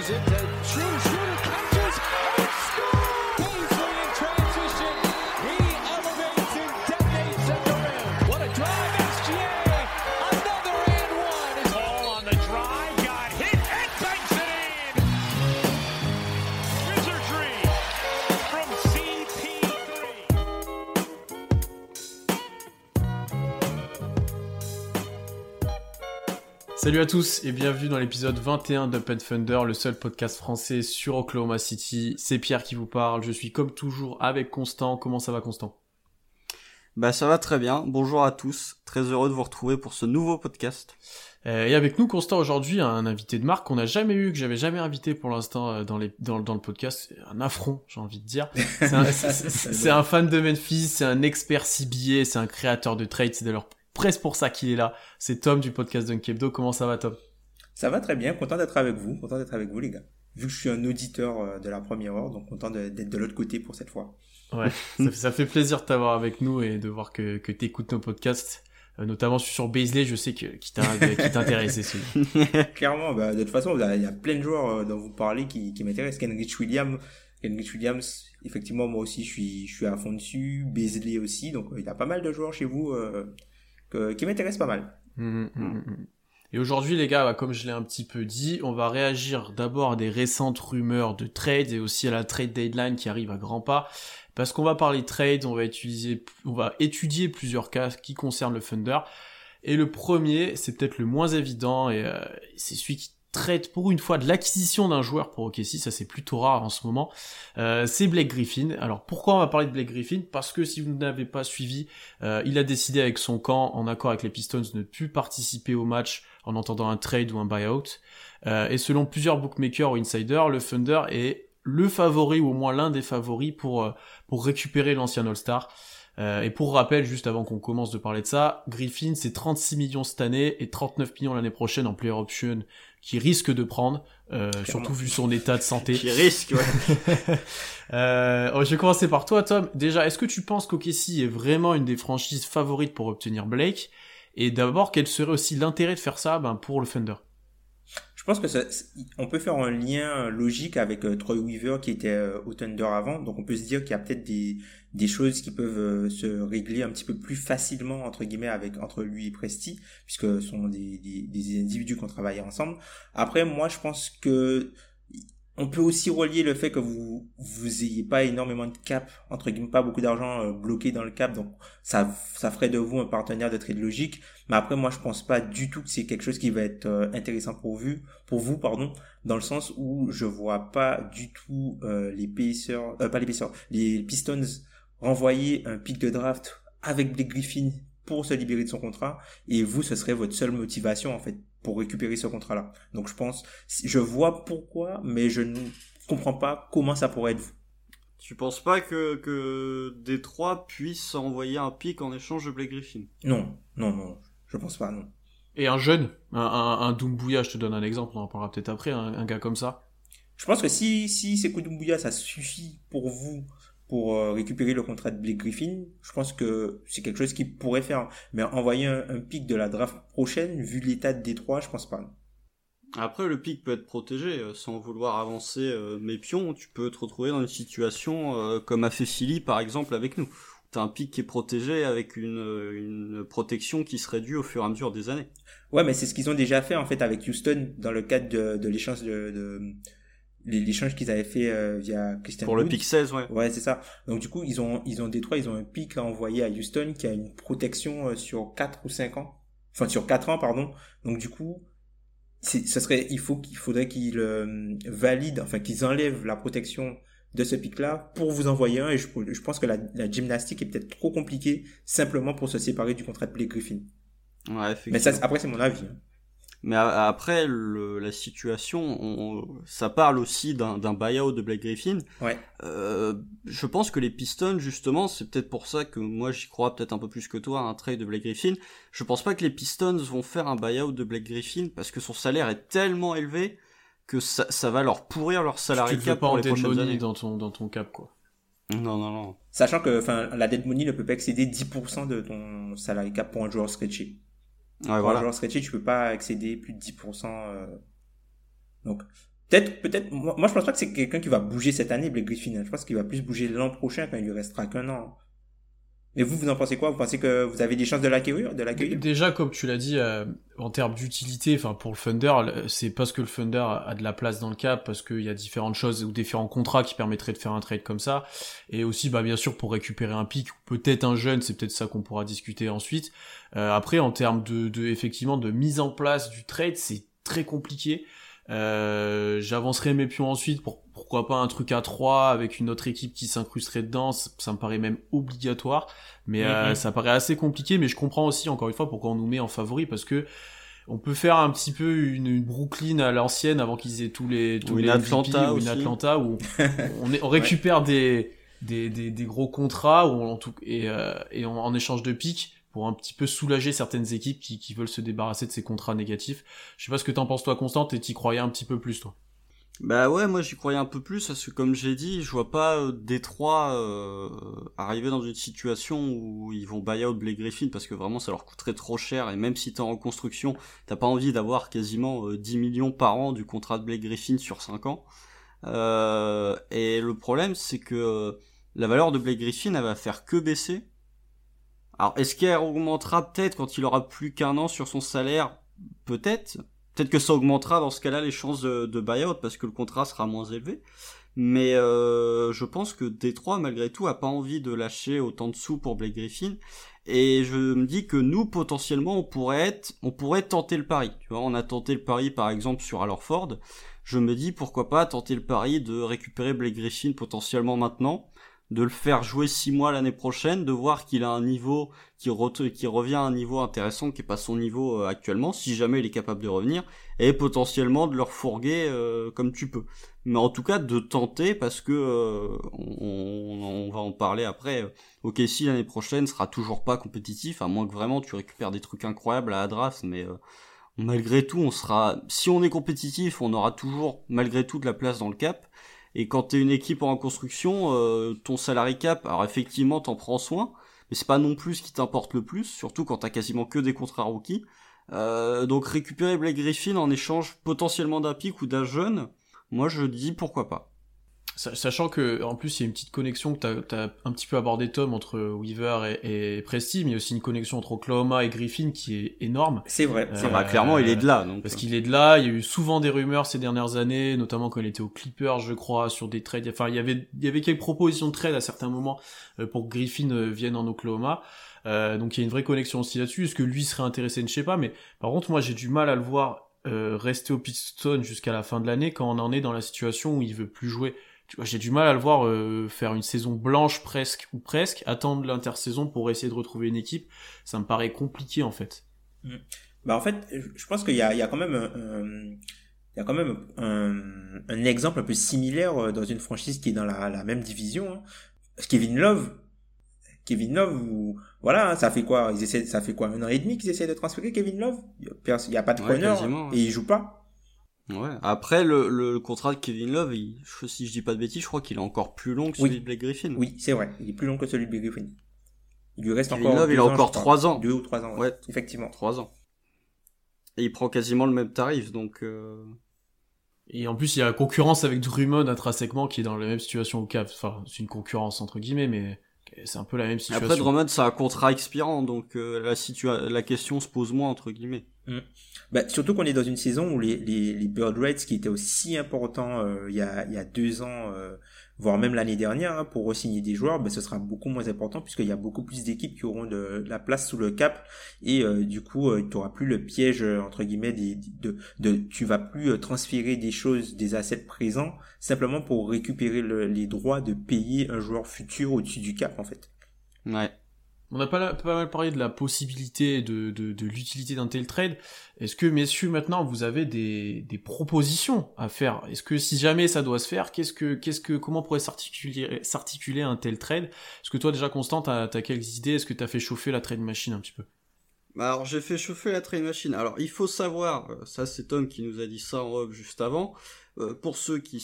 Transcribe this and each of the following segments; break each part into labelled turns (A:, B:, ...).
A: Crushes it to Truesdale.
B: Salut à tous et bienvenue dans l'épisode 21 d'Up and Thunder, le seul podcast français sur Oklahoma City. C'est Pierre qui vous parle, je suis comme toujours avec Constant. Comment ça va Constant?
C: Bah ça va très bien, bonjour à tous, très heureux de vous retrouver pour ce nouveau podcast.
B: Euh, Et avec nous Constant aujourd'hui un invité de marque qu'on n'a jamais eu, que j'avais jamais invité pour l'instant euh, dans, les, dans, dans le podcast. C'est Un affront j'ai envie de dire. C'est un, c'est- c'est- c'est un fan de Memphis, c'est un expert CBA, c'est un créateur de trades, c'est d'ailleurs presque pour ça qu'il est là. C'est Tom du podcast Dunkebdo. Comment ça va Tom?
D: Ça va très bien, content d'être avec vous, content d'être avec vous les gars. Vu que je suis un auditeur euh, de la première heure, donc content d'être de l'autre côté pour cette fois.
B: Ouais, ça, fait- ça fait plaisir de t'avoir avec nous et de voir que, que t'écoutes nos podcasts, euh, notamment sur Baisley, je sais que qui t'intéressait celui.
D: Clairement, bah, de toute façon, il y a- plein de joueurs euh, dont vous parlez qui, qui m'intéressent. Kenrich Williams, Kenrich Williams, effectivement, moi aussi, je suis, je suis à fond dessus. Beasley aussi, donc il y a pas mal de joueurs chez vous euh, que- qui m'intéressent pas mal.
B: Mhm, mhm, mhm. Et aujourd'hui, les gars, bah, comme je l'ai un petit peu dit, on va réagir d'abord à des récentes rumeurs de trades et aussi à la trade deadline qui arrive à grands pas. Parce qu'on va parler trade, on va utiliser, on va étudier plusieurs cas qui concernent le Thunder. Et le premier, c'est peut-être le moins évident et euh, c'est celui qui traite pour une fois de l'acquisition d'un joueur pour OKC, ça c'est plutôt rare en ce moment. Euh, c'est Blake Griffin. Alors pourquoi on va parler de Blake Griffin? Parce que si vous n'avez pas suivi, euh, il a décidé avec son camp, en accord avec les Pistons, de ne plus participer au match en entendant un trade ou un buyout. Euh, et selon plusieurs bookmakers ou insiders, le Thunder est le favori ou au moins l'un des favoris pour pour récupérer l'ancien All-Star. Euh, et pour rappel, juste avant qu'on commence de parler de ça, Griffin c'est 36 millions cette année et 39 millions l'année prochaine en player option qui risque de prendre, euh, surtout vu son état de santé.
C: Qui risque, ouais.
B: Euh, oh, je vais commencer par toi, Tom. Déjà, est-ce que tu penses qu'OKC est vraiment une des franchises favorites pour obtenir Blake? Et d'abord, quel serait aussi l'intérêt de faire ça ben, pour le Thunder?
D: Je pense que ça, on peut faire un lien logique avec euh, Troy Weaver qui était euh, au Thunder avant, donc on peut se dire qu'il y a peut-être des, des choses qui peuvent euh, se régler un petit peu plus facilement entre guillemets avec entre lui et Presti, puisque ce sont des, des, des individus qui ont travaillé ensemble. Après, moi, je pense que on peut aussi relier le fait que vous vous ayez pas énormément de cap entre guillemets pas beaucoup d'argent euh, bloqué dans le cap donc ça ça ferait de vous un partenaire de trade logique mais après moi je pense pas du tout que c'est quelque chose qui va être euh, intéressant pour vous pour vous pardon dans le sens où je vois pas du tout euh, les euh, pas les les Pistons renvoyer un pic de draft avec Blake Griffin pour se libérer de son contrat. Et vous ce serait votre seule motivation en fait pour récupérer ce contrat là donc je pense je vois pourquoi mais je ne comprends pas comment ça pourrait être vous.
C: Tu penses pas que, que Détroit puisse envoyer un pic en échange de Blake Griffin?
D: Non non non je pense pas non.
B: Et un jeune, un, un, un Doumbouya, je te donne un exemple, on en parlera peut-être après, un, un gars comme ça.
D: Je pense que si, si c'est Doumbouya, ça suffit pour vous pour euh, récupérer le contrat de Blake Griffin, je pense que c'est quelque chose qui pourrait faire. Mais envoyer un, un pic de la draft prochaine, vu l'état de Détroit, je pense pas.
C: Après, le pic peut être protégé, euh, sans vouloir avancer euh, mes pions, tu peux te retrouver dans une situation euh, comme a fait Philly par exemple avec nous. T'as un pic qui est protégé avec une, euh, une protection qui se réduit au fur et à mesure des années.
D: Ouais, mais c'est ce qu'ils ont déjà fait en fait avec Houston dans le cadre de, de l'échange de, de l'échange qu'ils avaient fait euh, via Christian
C: Pour le
D: Wood.
C: pic 16, ouais.
D: Ouais, c'est ça. Donc du coup, ils ont ils ont Détroit, ils ont un pic à envoyer à Houston qui a une protection euh, sur 4 ou 5 ans. Enfin sur 4 ans pardon. Donc du coup, c'est ce serait il faut qu'il faudrait qu'ils euh, valident enfin qu'ils enlèvent la protection de ce pic là pour vous envoyer un et je, je pense que la, la gymnastique est peut-être trop compliquée simplement pour se séparer du contrat de Blake Griffin.
C: Ouais, effectivement.
D: Mais ça après c'est mon avis. hein.
C: Mais a- après, le, la situation, on- ça parle aussi d'un d'un buyout de Blake Griffin.
D: Ouais.
C: Euh, je pense que les Pistons, justement, c'est peut-être pour ça que moi j'y crois peut-être un peu plus que toi, un trade de Blake Griffin. Je pense pas que les Pistons vont faire un buyout de Blake Griffin parce que son salaire est tellement élevé que ça, ça va leur pourrir leur salarié cap
B: pas
C: pour les prochaines
B: money
C: années.
B: dans ton, dans ton cap, quoi.
C: Non, non, non.
D: Sachant que enfin la dead money ne peut pas excéder 10% de ton salary cap pour un joueur scratché.
C: Ouais,
D: un
C: voilà.
D: joueur tu peux pas excéder plus de 10%. euh. Donc, Peut-être, peut-être, moi, moi, je pense pas que c'est quelqu'un qui va bouger cette année, Blake Griffin. Je pense qu'il va plus bouger l'an prochain quand il lui restera qu'un an. Mais vous, vous en pensez quoi? Vous pensez que vous avez des chances de l'accueillir, de l'accueillir?
B: Déjà, comme tu l'as dit, euh, en termes d'utilité, enfin pour le Thunder, le- c'est parce que le Thunder a de la place dans le cap, parce qu'il y a différentes choses ou différents contrats qui permettraient de faire un trade comme ça, et aussi, bah bien sûr, pour récupérer un pic ou peut-être un jeune, c'est peut-être ça qu'on pourra discuter ensuite. Euh, après, en termes de, de effectivement de mise en place du trade, c'est très compliqué. Euh, J'avancerai mes pions ensuite pour pourquoi pas un truc à 3 avec une autre équipe qui s'incrusterait dedans, ça, me paraît même obligatoire, mais euh,
D: Mhm.
B: ça paraît assez compliqué, mais je comprends aussi encore une fois pourquoi on nous met en favori parce que on peut faire un petit peu une, une Brooklyn à l'ancienne avant qu'ils aient tous les tous
C: Ou une
B: les MVP,
C: Atlanta
B: ou une
C: aussi.
B: Atlanta où on, est- on récupère des, des, des des gros contrats ou en tout et euh, et en, en échange de pics pour un petit peu soulager certaines équipes qui, qui veulent se débarrasser de ces contrats négatifs. Je sais pas ce que t'en penses toi Constant et t'y croyais un petit peu plus toi?
C: Bah ouais, moi j'y croyais un peu plus parce que comme j'ai dit, je vois pas euh, Détroit euh, arriver dans une situation où ils vont buy out Blake Griffin parce que vraiment ça leur coûterait trop cher et même si t'es en reconstruction, t'as pas envie d'avoir quasiment euh, 10 millions par an du contrat de Blake Griffin sur 5 ans. Euh, et le problème c'est que euh, la valeur de Blake Griffin elle va faire que baisser. Alors est-ce qu'elle augmentera peut-être quand il aura plus qu'un an sur son salaire Peut-être. Peut-être que ça augmentera dans ce cas-là les chances de, de buyout parce que le contrat sera moins élevé. Mais euh, je pense que Détroit, malgré tout, a pas envie de lâcher autant de sous pour Blake Griffin. Et je me dis que nous, potentiellement, on pourrait être, on pourrait tenter le pari. Tu vois, on a tenté le pari, par exemple, sur Alor Ford. Je me dis, pourquoi pas tenter le pari de récupérer Blake Griffin potentiellement maintenant, de le faire jouer six mois l'année prochaine, de voir qu'il a un niveau qui, re- qui revient à un niveau intéressant qui est pas son niveau euh, actuellement, si jamais il est capable de revenir, et potentiellement de le refourguer euh, comme tu peux. Mais en tout cas de tenter parce que euh, on, va en parler après. Ok, si l'année prochaine sera toujours pas compétitif, à moins que vraiment tu récupères des trucs incroyables à la draft, mais euh, malgré tout, on sera. Si on est compétitif, on aura toujours malgré tout de la place dans le cap. Et quand t'es une équipe en construction, euh, ton salary cap, alors effectivement t'en prends soin, mais c'est pas non plus ce qui t'importe le plus, surtout quand t'as quasiment que des contrats rookies. Euh, donc récupérer Blake Griffin en échange potentiellement d'un pic ou d'un jeune, moi je dis pourquoi pas.
B: Sa- Sachant que en plus il y a une petite connexion que tu as, un petit peu abordé Tom entre Weaver et, et Presti, mais il y a aussi une connexion entre Oklahoma et Griffin qui est énorme.
D: C'est vrai, c'est
B: Euh,
D: vrai.
C: Bah, clairement il est de là, donc.
B: Parce qu'il est de là, il y a eu souvent des rumeurs ces dernières années, notamment quand il était aux Clippers, je crois, sur des trades. Enfin, il y avait, il y avait quelques propositions de trade à certains moments euh, pour que Griffin euh, vienne en Oklahoma. Euh, donc il y a une vraie connexion aussi là-dessus. Est-ce que lui serait intéressé, je sais pas. Mais par contre, moi j'ai du mal à le voir euh, rester au Piston jusqu'à la fin de l'année quand on en est dans la situation où il veut plus jouer. Tu vois, j'ai du mal à le voir euh, faire une saison blanche presque ou presque, attendre l'intersaison pour essayer de retrouver une équipe. Ça me paraît compliqué en fait.
D: Bah en fait, je pense qu'il y a, il y a quand même un, un- il y a quand même un, un exemple un peu similaire euh, dans une franchise qui est dans la, la même division. hein. Kevin Love, Kevin Love, ou voilà, hein, ça fait quoi? Ils essaient, ça fait quoi un an et demi qu'ils essaient de transférer Kevin Love? Il y a pas de
C: Ouais,
D: preneur
C: quasiment, ouais.
D: et il joue pas.
C: Ouais. Après le, contrat de Kevin Love, il, je, si je dis pas de bêtises, je crois qu'il est encore plus long que celui
D: Oui.
C: de Blake Griffin.
D: Oui, c'est vrai. Il est plus long que celui de Blake Griffin. Il lui reste
C: Kevin
D: encore.
C: Love, il a encore
D: je crois.
C: trois ans.
D: Deux ou trois ans. Ouais.
C: Ouais.
D: Effectivement.
C: Trois ans. Et il prend quasiment le même tarif, donc. Euh...
B: Et en plus, il y a la concurrence avec Drummond intrinsèquement qui est dans la même situation au Cap. Enfin, c'est une concurrence entre guillemets, mais c'est un peu la même situation.
C: Après Drummond, c'est un contrat expirant, donc euh, la situa la question se pose moins entre guillemets.
D: Bah, surtout qu'on est dans une saison où les, les, les Bird Rates qui étaient aussi importants euh, il, y a, il y a deux ans, euh, voire même l'année dernière, hein, pour re-signer des joueurs, bah, ce sera beaucoup moins important puisqu'il y a beaucoup plus d'équipes qui auront de, de la place sous le cap et euh, du coup tu n'auras plus le piège euh, entre guillemets des, de, de tu vas plus euh, transférer des choses, des assets présents simplement pour récupérer le, les droits de payer un joueur futur au-dessus du cap en fait.
C: Ouais.
B: On a pas, pas mal parlé de la possibilité de, de, de l'utilité d'un tel trade. Est-ce que, messieurs, maintenant, vous avez des, des propositions à faire? Est-ce que si jamais ça doit se faire, qu'est-ce que, qu'est-ce que, comment pourrait s'articuler, s'articuler un tel trade? Est-ce que toi, déjà, Constant, t'as, t'as quelques idées? Est-ce que t'as fait chauffer la trade machine un petit peu?
C: Bah, Alors j'ai fait chauffer la trade machine. Alors il faut savoir, euh, ça c'est Tom qui nous a dit ça en off juste avant. Euh, pour ceux qui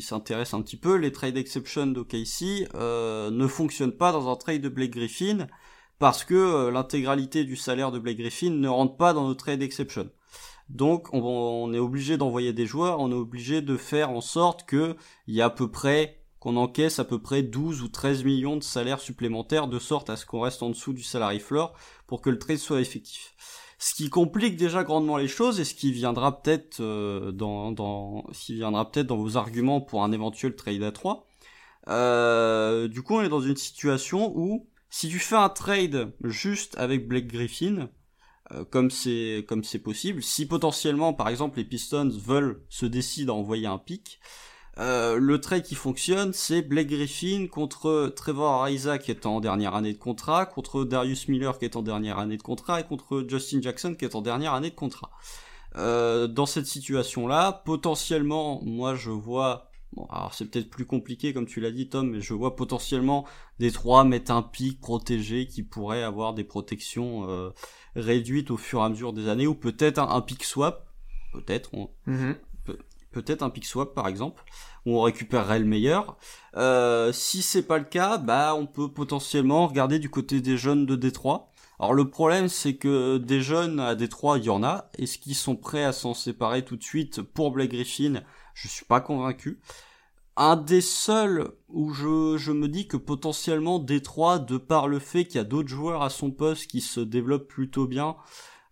C: s'intéressent un petit peu, les trade exceptions d'OKC euh, ne fonctionnent pas dans un trade de Blake Griffin parce que euh, l'intégralité du salaire de Blake Griffin ne rentre pas dans nos trade exception. Donc on, est obligé d'envoyer des joueurs, on est obligé de faire en sorte que il y a à peu près qu'on encaisse à peu près 12 ou 13 millions de salaires supplémentaires de sorte à ce qu'on reste en dessous du salary floor pour que le trade soit effectif. Ce qui complique déjà grandement les choses et ce qui viendra peut-être euh, dans, dans ce qui viendra peut-être dans vos arguments pour un éventuel trade à 3. Euh, du coup, on est dans une situation où si tu fais un trade juste avec Blake Griffin, euh, comme c'est comme c'est possible, si potentiellement par exemple les Pistons veulent se décider à envoyer un pic, euh, le trade qui fonctionne, c'est Blake Griffin contre Trevor Ariza qui est en dernière année de contrat, contre Darius Miller qui est en dernière année de contrat et contre Justin Jackson qui est en dernière année de contrat. Euh, dans cette situation-là, potentiellement, moi je vois, bon, alors c'est peut-être plus compliqué comme tu l'as dit Tom, mais je vois potentiellement des trois mettre un pic protégé qui pourrait avoir des protections euh, réduites au fur et à mesure des années, ou peut-être un, un pick swap, peut-être,
B: Mhm.
C: Peut-être un pick swap par exemple, où on récupérerait le meilleur. Euh, si c'est pas le cas, bah on peut potentiellement regarder du côté des jeunes de Détroit. Alors le problème c'est que des jeunes à Détroit, il y en a. Est-ce qu'ils sont prêts à s'en séparer tout de suite pour Blake Griffin? Je suis pas convaincu. Un des seuls où je, je me dis que potentiellement Détroit, de par le fait qu'il y a d'autres joueurs à son poste qui se développent plutôt bien,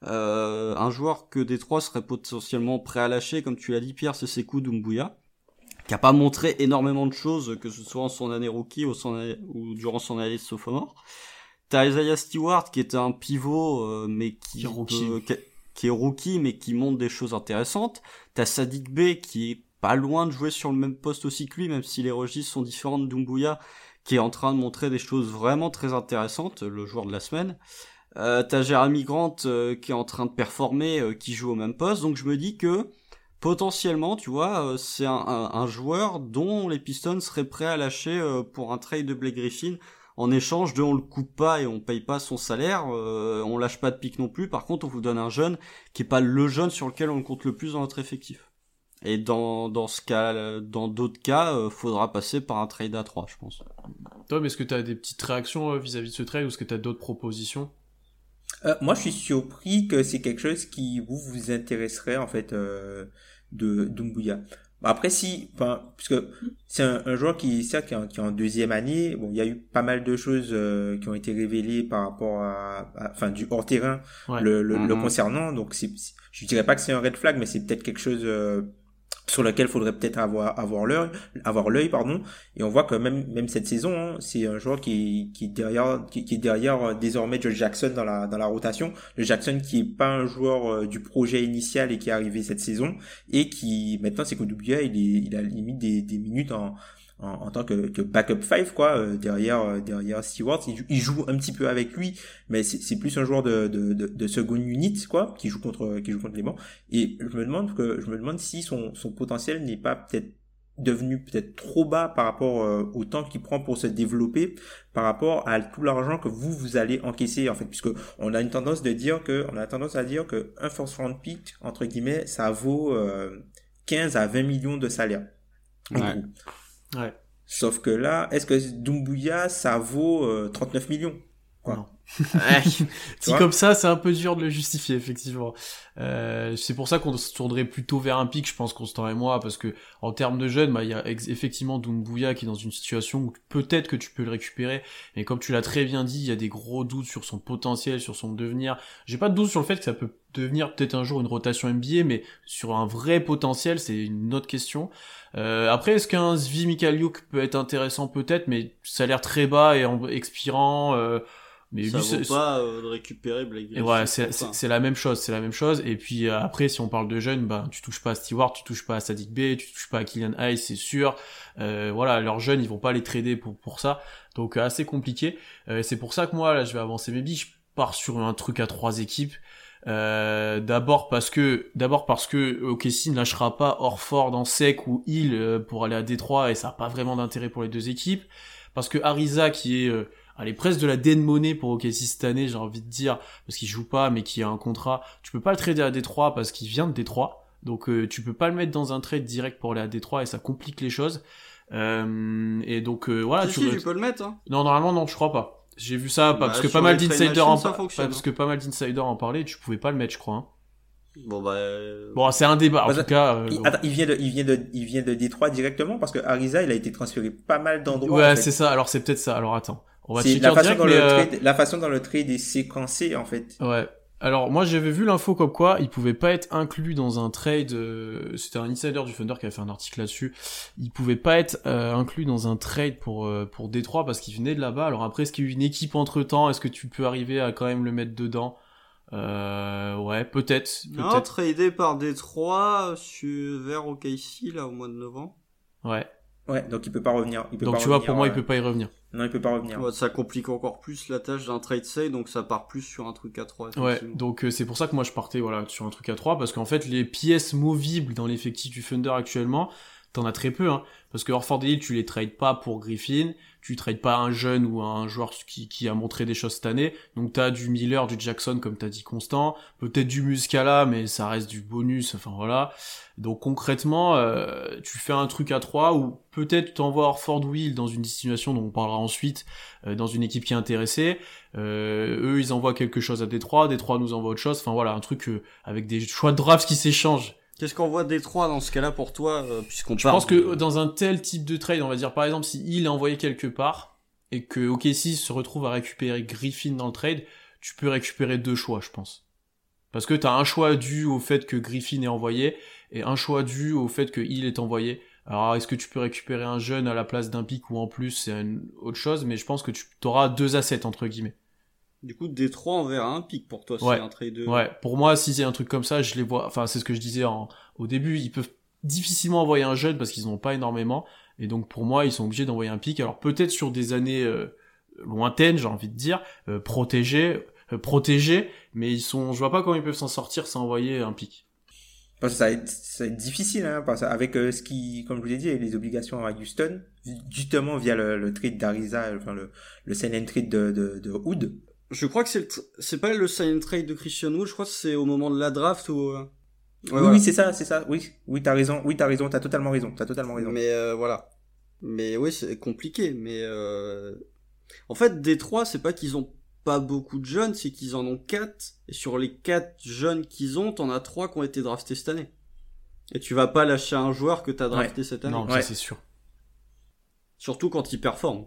C: euh, un joueur que Détroit serait potentiellement prêt à lâcher, comme tu l'as dit Pierre, c'est Sekou Doumbouya, qui a pas montré énormément de choses, que ce soit en son année rookie ou, son année- ou durant son année sophomore. T'as Isaiah Stewart qui est un pivot, euh, mais qui,
B: Qui est rookie.
C: peut- qui- qui est rookie, mais qui montre des choses intéressantes. T'as Sadik B qui est pas loin de jouer sur le même poste aussi que lui, même si les registres sont différents de Doumbouya, qui est en train de montrer des choses vraiment très intéressantes, le joueur de la semaine. Euh, t'as Jeremy Grant euh, qui est en train de performer, euh, qui joue au même poste, donc je me dis que potentiellement, tu vois, euh, c'est un, un- un joueur dont les Pistons seraient prêts à lâcher euh, pour un trade de Blake Griffin en échange de on le coupe pas et on paye pas son salaire, euh, on lâche pas de pique non plus. Par contre, on vous donne un jeune qui est pas le jeune sur lequel on compte le plus dans notre effectif. Et dans dans ce cas, dans d'autres cas, euh, faudra passer par un trade à 3, je pense.
B: Tom, est-ce que tu as des petites réactions vis-à-vis de ce trade ou est-ce que tu as d'autres propositions?
D: Euh, moi, je suis surpris que c'est quelque chose qui vous vous intéresserait en fait euh, de Dumbuya. Bah, Après, si, enfin, parce que c'est un, un joueur qui, certes, qui est, en, qui est en deuxième année. Bon, il y a eu pas mal de choses euh, qui ont été révélées par rapport à, à- enfin, du hors terrain
B: Ouais.
D: le, le, le
C: Mhm.
D: concernant. Donc, c'est, c'est- je dirais pas que c'est un red flag, mais c'est peut-être quelque chose euh, sur lequel faudrait peut-être avoir avoir l'œil, avoir l'œil, pardon. Et on voit que même même cette saison, hein, c'est un joueur qui qui est derrière qui, est derrière euh, désormais Josh Jackson dans la dans la rotation. Le Jackson qui est pas un joueur euh, du projet initial et qui est arrivé cette saison et qui maintenant c'est qu'Odubia il est il a limite des des minutes en en, en tant que, que backup five quoi euh, derrière euh, derrière Stewart. Il, joue- il joue un petit peu avec lui mais c'est plus un joueur de, de, de, de second unit quoi qui joue contre qui joue contre les bancs et je me demande que je me demande si son, son potentiel n'est pas peut-être devenu peut-être trop bas par rapport euh, au temps qu'il prend pour se développer par rapport à tout l'argent que vous vous allez encaisser en fait. Puisque on a une tendance de dire que on a tendance à dire que un first round pick entre guillemets ça vaut euh, 15 à 20 millions de salaire
C: Ouais.
B: Ouais.
D: sauf que là est-ce que Dumbuya ça vaut euh, 39 millions Quoi? Vois
B: comme ça, c'est un peu dur de le justifier, effectivement. Euh, c'est pour ça qu'on se tournerait plutôt vers un pic, je pense, Constant et moi, parce que en termes de jeunes, bah, il y a effectivement Doumbouya qui est dans une situation où peut-être que tu peux le récupérer, mais comme tu l'as très bien dit, il y a des gros doutes sur son potentiel, sur son devenir. J'ai pas de doute sur le fait que ça peut devenir peut-être un jour une rotation NBA, mais sur un vrai potentiel, c'est une autre question. Euh, après, est-ce qu'un Zvi Mikhailiuk peut être intéressant peut-être, mais ça a l'air très bas et en expirant. Euh, mais
C: ça vaut pas euh, de récupérer Blake Griffin.
B: c'est la même chose, c'est la même chose. Et puis euh, après, si on parle de jeunes, ben tu touches pas à Stewart, tu touches pas à Sadik B, tu touches pas à Kylian Hayes, c'est sûr. Euh, voilà, leurs jeunes, ils vont pas les trader pour pour ça, donc euh, assez compliqué. Euh, c'est pour ça que moi, là, je vais avancer mes billes. Je pars sur un truc à trois équipes. Euh, d'abord parce que d'abord parce que OKC ne lâchera pas Orford en sec ou Hill pour aller à Détroit et ça a pas vraiment d'intérêt pour les deux équipes parce que Ariza qui est euh, allez presque de la dead money pour OKC cette année j'ai envie de dire parce qu'il joue pas mais qui a un contrat tu peux pas le trader à Détroit parce qu'il vient de Détroit donc euh, tu peux pas le mettre dans un trade direct pour aller à Détroit et ça complique les choses euh, et donc euh, voilà
C: Si,
B: tu
C: si, tu peux le mettre. Hein.
B: non, normalement, non, je crois pas. J'ai vu ça, pas-
C: Bah,
B: parce que pas mal d'insiders en, parce
C: hein.
B: que pas mal d'insiders en parlaient, tu pouvais pas le mettre, je crois. hein.
C: Bon bah. euh,
B: Bon, c'est un débat, en
D: Bah,
B: tout cas. euh,
D: Il,
B: bon.
D: attends, il vient de, il vient de, il vient de Détroit directement parce que Ariza, il a été transféré pas mal d'endroits.
B: ouais,
D: en fait.
B: c'est ça. Alors, c'est peut-être ça. Alors, attends. On va
D: C'est
B: checker
D: la façon
B: direct,
D: dont
B: mais,
D: le
B: euh,
D: trade, la façon dont le trade est séquencé en fait.
B: Ouais. Alors moi j'avais vu l'info comme quoi il pouvait pas être inclus dans un trade. euh, C'était un insider du Thunder qui avait fait un article là-dessus. Il pouvait pas être euh, inclus dans un trade pour euh, pour Détroit parce qu'il venait de là-bas. Alors après est-ce qu'il y a eu une équipe entre temps? Est-ce que tu peux arriver à quand même le mettre dedans? Euh, Ouais, peut-être.
C: Non, tradé par Détroit sur, vers OKC, là, au mois de novembre.
B: Ouais.
D: Ouais, donc il peut pas revenir. Il peut
B: Donc
D: pas
B: tu vois
D: revenir,
B: pour moi il
D: euh,
B: peut pas y revenir.
D: Non, il peut pas revenir.
C: Ouais, ça complique encore plus la tâche d'un trade say, donc ça part plus sur un truc à 3.
B: Ouais, donc euh, c'est pour ça que moi je partais voilà sur un truc à 3 parce qu'en fait les pièces movibles dans l'effectif du Thunder actuellement, t'en as très peu hein parce que Orford Hill, tu les trades pas pour Griffin, tu trades pas un jeune ou un joueur qui, qui a montré des choses cette année. Donc t'as du Miller, du Jackson comme t'as dit constant, peut-être du Muscala mais ça reste du bonus, enfin voilà. Donc concrètement, euh, tu fais un truc à 3 ou peut-être tu t'envoies Orford ou Hill dans une situation dont on parlera ensuite euh, dans une équipe qui est intéressée. Euh, eux, ils envoient quelque chose à Détroit, Détroit nous envoie autre chose. Enfin voilà, un truc euh, avec des choix de drafts qui s'échangent.
C: Qu'est-ce qu'on voit Détroit dans ce cas-là pour toi, euh, puisqu'on
B: Je
C: parle
B: pense que dans un tel type de trade, on va dire par exemple si il est envoyé quelque part et que OKC se retrouve à récupérer Griffin dans le trade, tu peux récupérer deux choix, je pense. Parce que t'as un choix dû au fait que Griffin est envoyé et un choix dû au fait que il est envoyé. Alors est-ce que tu peux récupérer un jeune à la place d'un pic ou en plus c'est une autre chose, mais je pense que tu auras deux assets entre guillemets.
C: Du coup, Détroit enverra un pic pour toi,
B: Ouais.
C: c'est un trade de...
B: Ouais, pour moi, si c'est un truc comme ça, je les vois. Enfin, c'est ce que je disais en, au début. Ils peuvent difficilement envoyer un jeune parce qu'ils n'ont pas énormément. Et donc, pour moi, ils sont obligés d'envoyer un pic. Alors, peut-être sur des années euh, lointaines, j'ai envie de dire, euh, protégés, euh, protégés, mais ils sont. Je vois pas comment ils peuvent s'en sortir sans envoyer un pic.
D: Parce que ça va être, ça va être difficile, hein, parce qu'avec euh, ce qui, comme je vous l'ai dit, avec les obligations à Houston, justement via le, le trade d'Ariza, enfin le, le sign and trade de, de, de Hood.
C: Je crois que c'est c'est pas le sign and trade de Christian Wood, je crois que c'est au moment de la draft où... euh, ouais,
D: oui,
C: voilà.
D: oui, c'est ça, c'est ça. Oui, oui, t'as raison. Oui, t'as raison. T'as totalement raison. T'as totalement raison.
C: Mais euh, voilà. Mais oui, c'est compliqué. Mais euh... en fait, Détroit, c'est pas qu'ils ont pas beaucoup de jeunes, c'est qu'ils en ont quatre. Et sur les quatre jeunes qu'ils ont, t'en as trois qui ont été draftés cette année. Et tu vas pas lâcher un joueur que t'as drafté cette année.
B: Non,
D: Ouais.
B: c'est sûr.
C: Surtout quand il performe.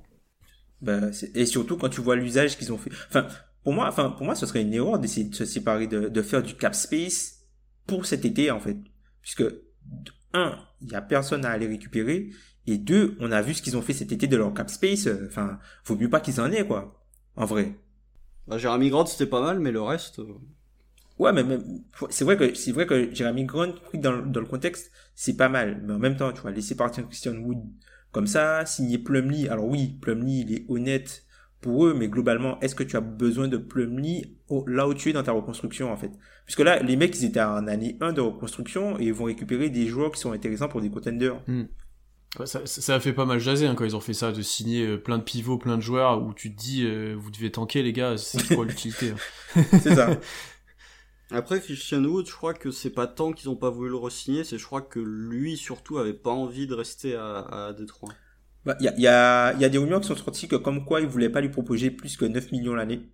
D: Bah, c'est- et surtout quand tu vois l'usage qu'ils ont fait. Enfin, pour moi, enfin, pour moi, ce serait une erreur d'essayer de se séparer, de, de faire du cap space pour cet été, en fait. Puisque, un, il y a personne à aller récupérer. Et deux, on a vu ce qu'ils ont fait cet été de leur cap space. Enfin, faut mieux pas qu'ils en aient, quoi. En vrai.
C: Bah, Jeremy Grant, c'était pas mal, mais le reste... euh,
D: Ouais, mais même, c'est vrai que, c'est vrai que Jeremy Grant, pris dans, le- dans le contexte, c'est pas mal. Mais en même temps, tu vois, laisser partir Christian Wood comme ça, signer Plumlee. Alors oui, Plumlee, il est honnête pour eux, mais globalement, est-ce que tu as besoin de Plumlee au- là où tu es dans ta reconstruction, en fait? Puisque là, les mecs, ils étaient en année 1 de reconstruction et ils vont récupérer des joueurs qui sont intéressants pour des contenders.
B: Ouais, ça, ça a fait pas mal jaser hein, quand ils ont fait ça, de signer euh, plein de pivots, plein de joueurs, où tu te dis, euh, vous devez tanker les gars, c'est quoi l'utilité hein.
D: C'est ça.
C: Après, Christian Wood, je crois que c'est pas tant qu'ils ont pas voulu le re-signer, c'est je crois que lui, surtout, avait pas envie de rester à, à Détroit.
D: Bah, il y a, y, a, y a des rumeurs qui sont sorties que comme quoi ils voulaient pas lui proposer plus que 9 millions l'année.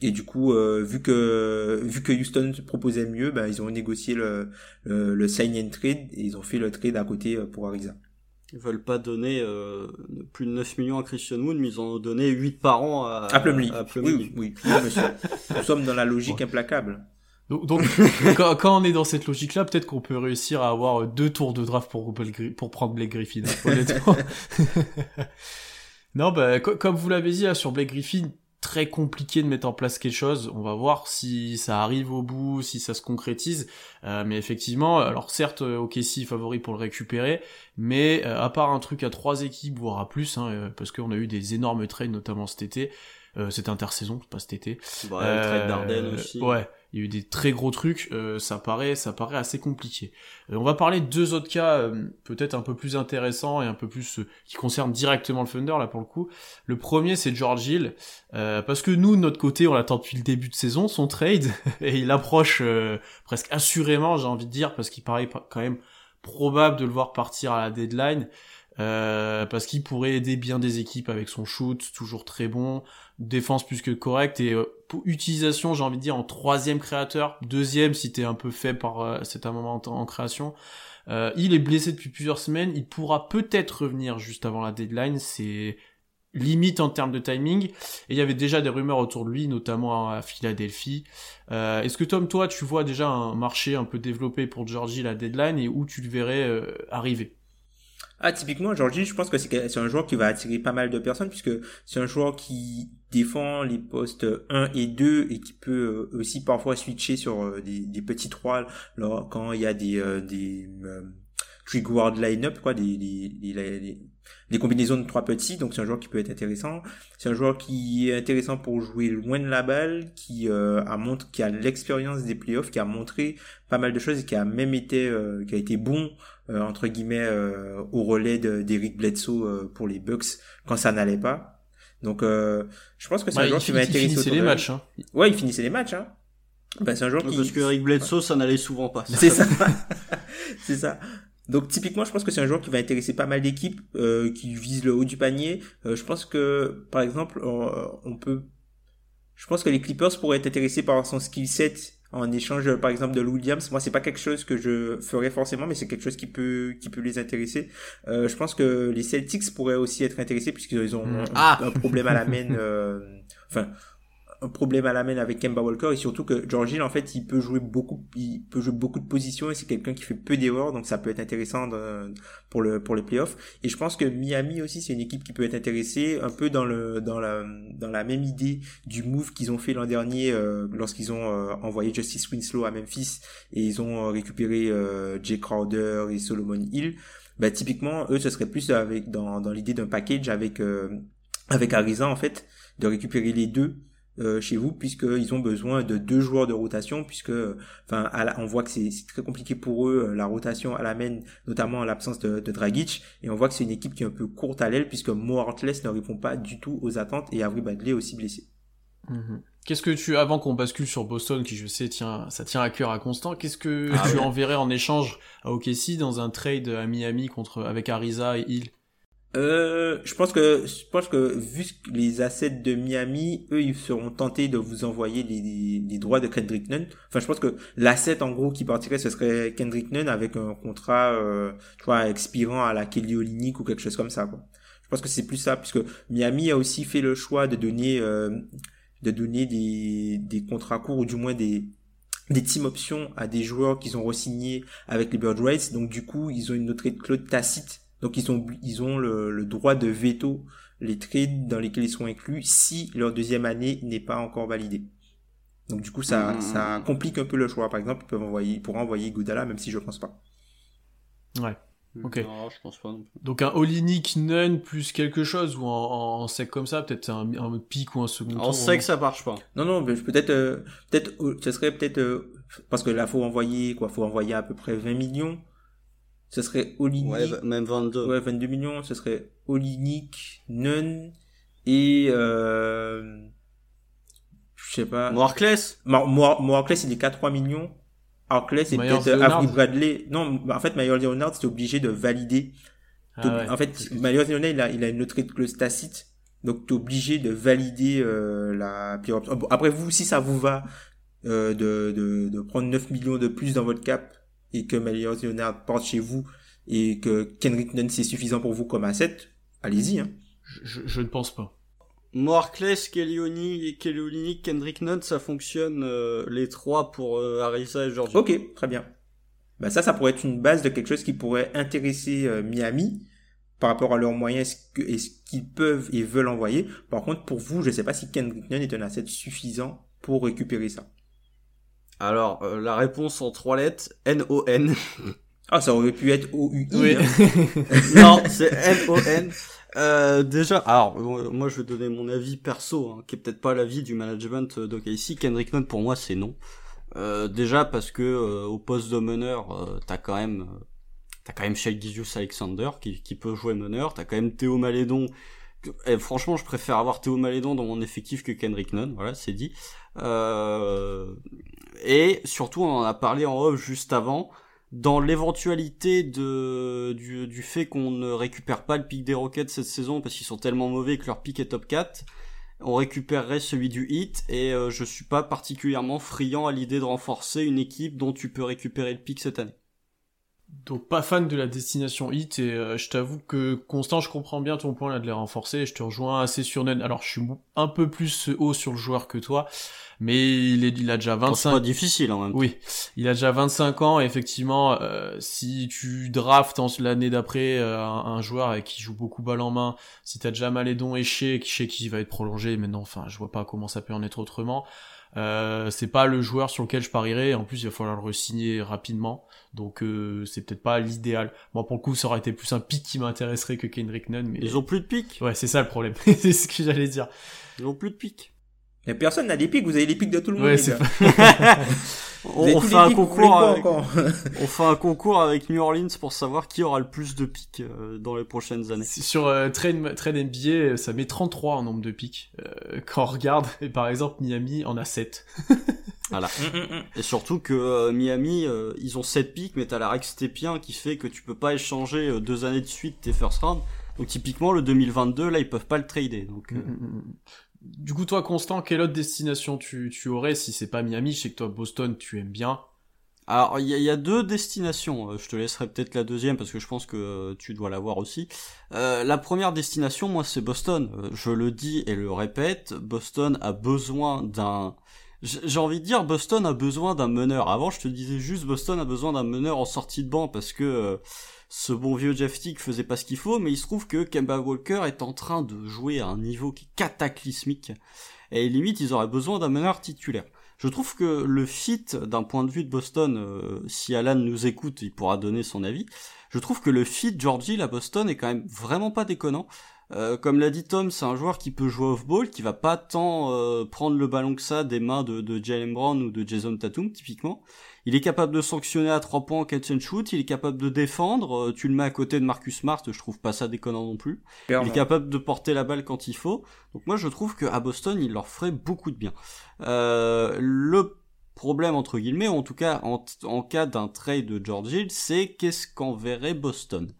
D: Et du coup, euh, vu que vu que Houston proposait mieux, ben ils ont négocié le, le, le sign and trade et ils ont fait le trade à côté euh, pour Ariza.
C: Ils veulent pas donner euh, plus de 9 millions à Christian Wood, mais ils en ont donné 8 par an à,
D: À Plumlee.
C: à Plumlee.
D: Oui, oui, oui, monsieur. Nous sommes dans la logique implacable.
B: Donc, donc, quand, quand on est dans cette logique-là, peut-être qu'on peut réussir à avoir deux tours de draft pour, pour prendre Blake Griffin, hein, honnêtement. non, bah, co- comme vous l'avez dit, là, sur Blake Griffin, très compliqué de mettre en place quelque chose. On va voir si ça arrive au bout, si ça se concrétise. Euh, mais effectivement, alors certes, euh, OKC favori pour le récupérer, mais euh, à part un truc à trois équipes, voire à plus, hein, euh, parce qu'on a eu des énormes trades, notamment cet été, euh, cette intersaison, pas cet été.
C: Bah, le trade
B: Euh,
C: d'Arden aussi.
B: Ouais, il y a eu des très gros trucs, euh, ça paraît, ça paraît assez compliqué. Euh, on va parler de deux autres cas, euh, peut-être un peu plus intéressants et un peu plus qui concernent directement le Thunder là pour le coup. Le premier c'est George Hill, parce que nous de notre côté on l'attend depuis le début de saison son trade et il approche presque assurément j'ai envie de dire parce qu'il paraît quand même probable de le voir partir à la deadline. Euh, parce qu'il pourrait aider bien des équipes avec son shoot, toujours très bon, défense plus que correcte et euh, utilisation, j'ai envie de dire en troisième créateur, deuxième si t'es un peu fait par euh, c'est un moment en, en création. Euh, il est blessé depuis plusieurs semaines, il pourra peut-être revenir juste avant la deadline, c'est limite en termes de timing. Et il y avait déjà des rumeurs autour de lui, notamment à Philadelphie. Euh, Est-ce que Tom, toi, tu vois déjà un marché un peu développé pour Georgie la deadline et où tu le verrais euh, arriver?
D: Ah, typiquement, Georgie, je pense que c'est un joueur qui va attirer pas mal de personnes puisque c'est un joueur qui défend les postes 1 et 2 et qui peut euh, aussi parfois switcher sur euh, des, petits 3 alors, quand il y a des, euh, des line-up, quoi, des, des, des, des- combinaisons de trois petits, donc c'est un joueur qui peut être intéressant. C'est un joueur qui est intéressant pour jouer loin de la balle, qui euh, a montré, qui a l'expérience des playoffs, qui a montré pas mal de choses et qui a même été, euh, qui a été bon euh, entre guillemets euh, au relais de- d'Eric Bledsoe euh, pour les Bucks quand ça n'allait pas. Donc euh, je pense que c'est un joueur
B: il,
D: qui va
B: il
D: intéresser
B: finissait
D: autour
B: les
D: de-
B: matchs. Hein.
D: Ouais, il finissait les matchs. Hein. Ben, c'est un joueur qui
C: Parce que Eric Bledsoe, ça n'allait souvent pas.
D: c'est ça. c'est ça. Donc typiquement, je pense que c'est un joueur qui va intéresser pas mal d'équipes euh, qui visent le haut du panier. Euh, je pense que, par exemple, euh, on peut. Je pense que les Clippers pourraient être intéressés par son skill set en échange, par exemple, de Lou Williams. Moi, c'est pas quelque chose que je ferais forcément, mais c'est quelque chose qui peut qui peut les intéresser. Euh, je pense que les Celtics pourraient aussi être intéressés puisqu'ils ont
B: Mm.
D: un,
C: Ah.
D: un problème à la main. euh, enfin un problème à la main avec Kemba Walker et surtout que George Hill en fait il peut jouer beaucoup il peut jouer beaucoup de positions et c'est quelqu'un qui fait peu d'erreurs donc ça peut être intéressant pour le pour les playoffs. Et je pense que Miami aussi c'est une équipe qui peut être intéressée un peu dans le dans la dans la même idée du move qu'ils ont fait l'an dernier euh, lorsqu'ils ont euh, envoyé Justice Winslow à Memphis et ils ont euh, récupéré euh, Jay Crowder et Solomon Hill. Bah typiquement eux ce serait plus avec dans dans l'idée d'un package avec euh, avec Ariza en fait de récupérer les deux chez vous puisqu'ils ont besoin de deux joueurs de rotation puisque enfin à la- on voit que c'est très compliqué pour eux euh, la rotation à la main notamment en l'absence de, de Dragic et on voit que c'est une équipe qui est un peu courte à l'aile puisque Mo ne répond pas du tout aux attentes et Avery Bradley est aussi blessé
B: Mhm. Qu'est-ce que tu, avant qu'on bascule sur Boston, qui je sais tient, ça tient à cœur à Constant, qu'est-ce que
C: Ah
B: tu
C: ouais.
B: enverrais en échange à OKC dans un trade à Miami contre, avec Ariza et Hill?
D: Euh, je pense que je pense que vu les assets de Miami, eux, ils seront tentés de vous envoyer les, les, les droits de Kendrick Nunn. Enfin, je pense que l'asset en gros qui partirait, ce serait Kendrick Nunn avec un contrat, euh, tu vois, expirant à la Kelly Olynyk ou quelque chose comme ça, quoi. Je pense que c'est plus ça, puisque Miami a aussi fait le choix de donner, euh, de donner des, des contrats courts ou du moins des des team options à des joueurs qu'ils ont re-signés avec les Bird Rates. Donc du coup, ils ont une trade clause tacite. Donc ils ont ils ont le, le droit de veto les trades dans lesquels ils sont inclus si leur deuxième année n'est pas encore validée. Donc du coup, ça,
C: Mmh.
D: ça complique un peu le choix. Par exemple, ils peuvent envoyer, ils pourraient envoyer Goudala, même si je pense pas.
B: Ouais. Ok.
C: Non, je pense pas non plus.
B: Donc un Olinik Nunn plus quelque chose, ou en, en sec comme ça, peut-être un, un pic ou un second tour.
C: On sait que ça marche pas.
D: Non, non, mais peut-être, euh, peut-être, euh, ce serait peut-être, euh, parce que là, faut envoyer, quoi, faut envoyer à peu près 20 millions. Ce serait Olinik.
C: Ouais, même 22.
D: Ouais, 22 millions, ce serait Olinik, Nunn et euh, je sais pas.
C: Mo Harkless
D: Mo Mo- Mo Harkless, il est qu'à 3 millions. Harkless, et peut-être euh. Avery Bradley. Non, en fait, Myers Leonard, c'était obligé de valider.
B: Ah ouais.
D: En fait, Myers Leonard, il a, il a une autre clause tacite. Donc, t'es obligé de valider euh, la pire option. Bon, Après, vous, si ça vous va euh, de, de, de prendre 9 millions de plus dans votre cap et que Myers Leonard porte chez vous et que Kendrick Nunn, c'est suffisant pour vous comme asset, allez-y. Hein.
B: Je, je- je ne pense pas.
C: Mo Harkless, Kelly Olynyk, Kelly Olynyk, Kendrick Nunn, ça fonctionne euh, les trois pour euh, Arisa et Georgia.
D: Ok, très bien. Bah ça, ça pourrait être une base de quelque chose qui pourrait intéresser euh, Miami par rapport à leurs moyens et ce qu'ils peuvent et veulent envoyer. Par contre, pour vous, je ne sais pas si Kendrick Nunn est un asset suffisant pour récupérer ça.
C: Alors, euh, la réponse en trois lettres, N-O-N.
D: Ah, ça aurait pu être OUI.
B: Oui.
D: hein.
C: non, c'est N-O-N. Euh, déjà, alors, euh, moi je vais donner mon avis perso, hein, qui est peut-être pas l'avis du management d'OKC. Kendrick Nunn, pour moi, c'est non. Euh, déjà parce que euh, au poste de meneur, euh, t'as quand même t'as quand même Shai Alexander qui, qui peut jouer meneur, t'as quand même Théo Malédon. Et franchement, je préfère avoir Théo Malédon dans mon effectif que Kendrick Nunn, voilà, c'est dit. Et surtout, on en a parlé en off juste avant. dans l'éventualité de du, fait qu'on ne récupère pas le pic des Rockets cette saison parce qu'ils sont tellement mauvais que leur pic est top 4, on récupérerait celui du Heat et euh, je suis pas particulièrement friand à l'idée de renforcer une équipe dont tu peux récupérer le pic cette année.
B: Donc pas fan de la destination hit et euh, je t'avoue que Constant je comprends bien ton point là de les renforcer et je te rejoins assez sur Nen. Alors je suis un peu plus haut sur le joueur que toi mais il, est, il a déjà 25
C: C'est pas difficile en même temps.
B: Oui, il a déjà 25 ans et effectivement euh, si tu draftes l'année d'après euh, un, un, joueur qui joue beaucoup balle en main, si t'as déjà Malédon et qui Shea qui va être prolongé maintenant enfin je vois pas comment ça peut en être autrement. Euh, c'est pas le joueur sur lequel je parierais. En plus, il va falloir le re-signer rapidement. Donc, euh, c'est peut-être pas l'idéal. Moi, pour le coup, ça aurait été plus un pic qui m'intéresserait que Kendrick Nunn. Mais...
C: Ils ont plus de pic?
B: Ouais, c'est ça le problème. c'est ce que j'allais dire.
C: Ils ont plus de pic.
D: Mais personne n'a des pics. Vous avez les pics de tout le monde.
B: Ouais, c'est
C: on, on fait un concours avec, on fait un concours avec New Orleans pour savoir qui aura le plus de pics euh, dans les prochaines années.
B: Sur euh, trade, trade NBA, ça met 33 en nombre de pics. Euh, quand on regarde, et par exemple, Miami en a 7.
C: voilà. et surtout que euh, Miami, euh, ils ont 7 pics, mais t'as la règle Stépien qui fait que tu peux pas échanger euh, deux années de suite tes first round. Donc typiquement, le 2022, là, ils peuvent pas le trader. Donc,
B: du coup, toi, Constant, quelle autre destination tu, tu aurais si c'est pas Miami? Je sais que toi, Boston, tu aimes bien.
C: Alors, il y, a deux destinations. Je te laisserai peut-être la deuxième parce que je pense que tu dois l'avoir aussi. Euh, la première destination, moi, c'est Boston. Je le dis et le répète. Boston a besoin d'un. J'ai envie de dire, Boston a besoin d'un meneur. Avant, je te disais juste, Boston a besoin d'un meneur en sortie de banc parce que euh, ce bon vieux Jeff faisait pas ce qu'il faut, mais il se trouve que Kemba Walker est en train de jouer à un niveau qui est cataclysmique. Et limite, ils auraient besoin d'un meneur titulaire. Je trouve que le fit, d'un point de vue de Boston, euh, si Alan nous écoute, il pourra donner son avis. Je trouve que le fit George Hill à Boston est quand même vraiment pas déconnant. Euh, comme l'a dit Tom, c'est un joueur qui peut jouer off-ball, qui va pas tant euh, prendre le ballon que ça des mains de, de Jalen Brown ou de Jason Tatum, typiquement. Il est capable de sanctionner à trois points en catch and shoot, il est capable de défendre, euh, tu le mets à côté de Marcus Smart, je trouve pas ça déconnant non plus.
D: Clairement.
C: Il est capable de porter la balle quand il faut. Donc moi je trouve que à Boston, il leur ferait beaucoup de bien. Euh, le problème entre guillemets, ou en tout cas en, en cas d'un trade de George Hill, c'est qu'est-ce qu'enverrait Boston?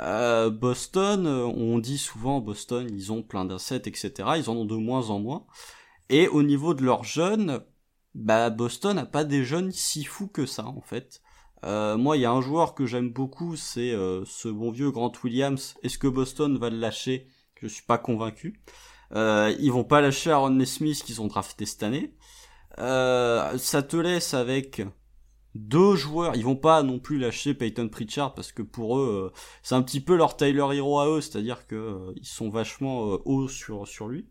C: Euh, Boston, on dit souvent Boston, ils ont plein d'assets, etc. Ils en ont de moins en moins. Et au niveau de leurs jeunes, bah Boston n'a pas des jeunes si fous que ça en fait. Euh, moi, il y a un joueur que j'aime beaucoup, c'est euh, ce bon vieux Grant Williams. Est-ce que Boston va le lâcher? Je suis pas convaincu. Euh, ils vont pas lâcher Aaron Nesmith qu'ils ont drafté cette année. Euh, ça te laisse avec deux joueurs. Ils vont pas non plus lâcher Peyton Pritchard parce que pour eux, euh, c'est un petit peu leur Tyler Hero à eux, c'est-à-dire que ils sont vachement hauts sur sur lui.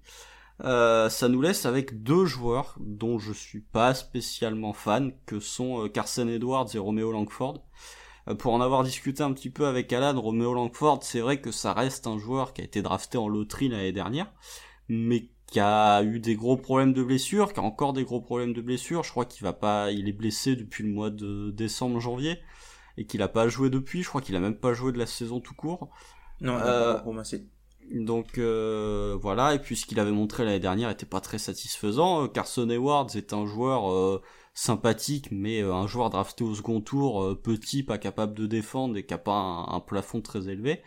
C: Euh, ça nous laisse avec deux joueurs dont je suis pas spécialement fan, que sont Carson Edwards et Romeo Langford. pour en avoir discuté un petit peu avec Alan, Romeo Langford, c'est vrai que ça reste un joueur qui a été drafté en loterie l'année dernière, mais qui a eu des gros problèmes de blessure, qui a encore des gros problèmes de blessure. Je crois qu'il va pas, il est blessé depuis le mois de décembre, janvier, et qu'il a pas joué depuis. Je crois qu'il a même pas joué de la saison tout court.
D: Non,
C: Euh,
D: moi, c'est
C: Donc euh, voilà, et puis ce qu'il avait montré l'année dernière était pas très satisfaisant. Euh, Carson Edwards est un joueur euh, sympathique, mais euh, un joueur drafté au second tour, petit, pas capable de défendre et qui a pas un, plafond très élevé.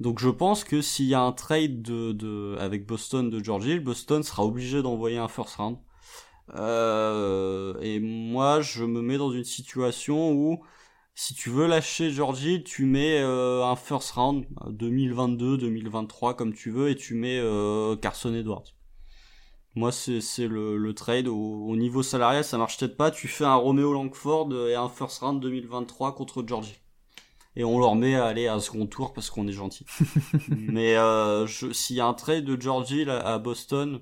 C: Donc je pense que s'il y a un trade de, avec Boston de George Boston sera obligé d'envoyer un first round. Et moi, je me mets dans une situation où si tu veux lâcher George Hill, tu mets euh, un first round 2022, 2023 comme tu veux, et tu mets euh, Carson Edwards. Moi, c'est c'est le, le trade au, au niveau salarial, ça marche peut-être pas. Tu fais un Romeo Langford et un first round 2023 contre George Hill et on leur met à aller à un second tour parce qu'on est gentil. Mais euh, je- s'il y a un trade de George Hill à, Boston,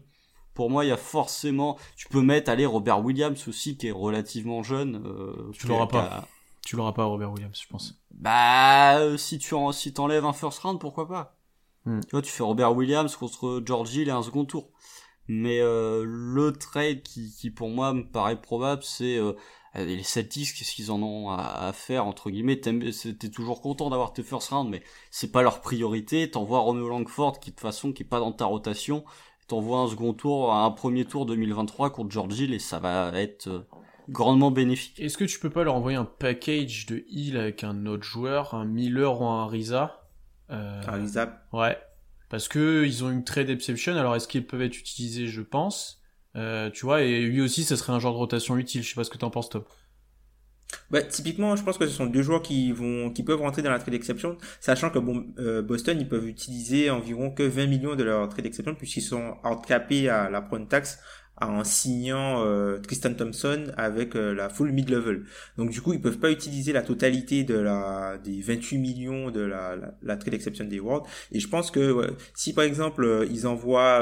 C: pour moi, il y a forcément. Tu peux mettre aller Robert Williams aussi, qui est relativement jeune. euh,
B: Tu l'auras pas. Tu l'auras pas, Robert Williams, je pense.
C: Bah, euh, si tu en, si t'enlèves un first round, pourquoi pas?
B: Hmm.
C: Tu vois, tu fais Robert Williams contre George Hill et un second tour. Mais euh, le trade qui, qui pour moi me paraît probable, c'est euh, les Celtics, qu'est-ce qu'ils en ont à, à faire entre guillemets? T'es toujours content d'avoir tes first round, mais c'est pas leur priorité. T'envoies Romeo Langford qui de toute façon qui est pas dans ta rotation. T'envoies un second tour, un premier tour 2023 contre George Hill et ça va être euh, grandement bénéfique.
B: Est-ce que tu peux pas leur envoyer un package de heal avec un autre joueur, un Miller ou un Ariza
D: euh... Ariza
B: Ouais. Parce que ils ont une trade exception, alors est-ce qu'ils peuvent être utilisés Je pense. Euh, tu vois, et lui aussi, ça serait un genre de rotation utile. Je sais pas ce que t'en penses, Top.
D: Bah, typiquement, je pense que ce sont deux joueurs qui vont, qui peuvent rentrer dans la trade exception, sachant que bon, euh, Boston, ils peuvent utiliser environ que 20 millions de leur trade exception puisqu'ils sont outcapés à la prone tax en signant euh, Tristan Thompson avec euh, la full mid-level. Donc du coup, ils peuvent pas utiliser la totalité de la des 28 millions de la, la, la trade exception des Worlds. Et je pense que si par exemple euh, ils envoient,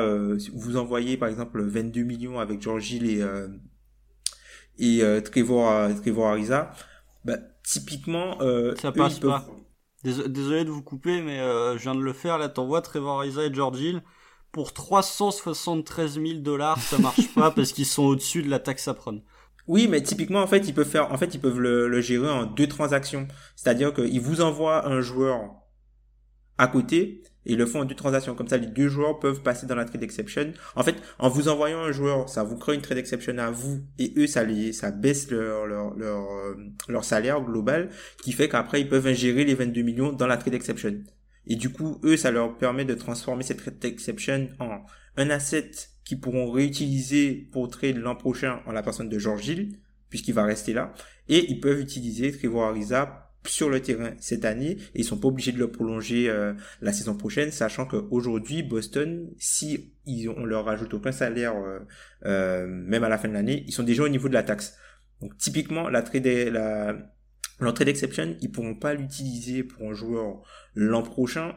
D: vous envoyez par exemple 22 millions avec George Hill et et Trevor Trevor Ariza, bah, typiquement
C: ça passe pas. Désolé de vous couper, mais je viens de le faire. Là, t'envoies Trevor Ariza et George Hill pour 373 000 dollars, ça marche pas parce qu'ils sont au-dessus de la taxe à prendre.
D: Oui, mais typiquement, en fait, ils peuvent faire, en fait, ils peuvent le, gérer en deux transactions. C'est-à-dire qu'ils vous envoient un joueur à côté et ils le font en deux transactions. Comme ça, les deux joueurs peuvent passer dans la trade exception. En fait, en vous envoyant un joueur, ça vous crée une trade exception à vous et eux, ça les, ça baisse leur, leur, leur, euh, leur salaire global qui fait qu'après, ils peuvent ingérer les 22 millions dans la trade exception. Et du coup, eux, ça leur permet de transformer cette trade exception en un asset qu'ils pourront réutiliser pour trade l'an prochain en la personne de George Hill, puisqu'il va rester là. Et ils peuvent utiliser Trevor Ariza sur le terrain cette année et ils sont pas obligés de le prolonger euh, la saison prochaine sachant qu'aujourd'hui Boston si ils on leur rajoute aucun salaire euh, euh, même à la fin de l'année ils sont déjà au niveau de la taxe donc typiquement la trade la L'entrée d'exception, ils pourront pas l'utiliser pour un joueur l'an prochain,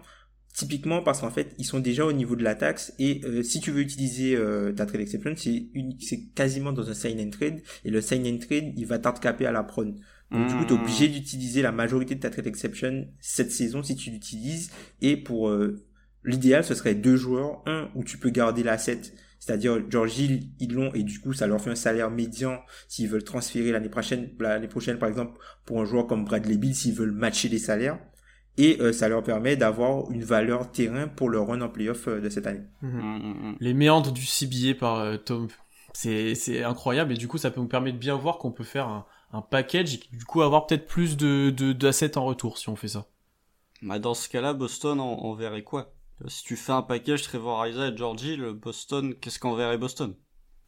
D: typiquement parce qu'en fait, ils sont déjà au niveau de la taxe et euh, si tu veux utiliser euh, ta trade exception, c'est c'est quasiment dans un sign and trade et le sign and trade, il va t'handicapper à la prone. Donc du coup, tu es obligé d'utiliser la majorité de ta trade exception cette saison si tu l'utilises et pour euh, l'idéal, ce serait deux joueurs, un où tu peux garder l'asset c'est-à-dire, George Hill, ils l'ont et du coup, ça leur fait un salaire médian s'ils veulent transférer l'année prochaine, l'année prochaine, par exemple, pour un joueur comme Bradley Bill, s'ils veulent matcher les salaires. Et euh, ça leur permet d'avoir une valeur terrain pour le run en playoff euh, de cette année.
B: Mhm. Mm, mm, mm. Les méandres du CBA par euh, Tom, c'est, c'est incroyable et du coup, ça peut nous permettre de bien voir qu'on peut faire un, un package et du coup avoir peut-être plus de, de, d'assets en retour si on fait ça.
C: Bah dans ce cas-là, Boston on verrait quoi? Si tu fais un package Trevor Ariza et Georgie, le Boston, qu'est-ce qu'on verrait Boston?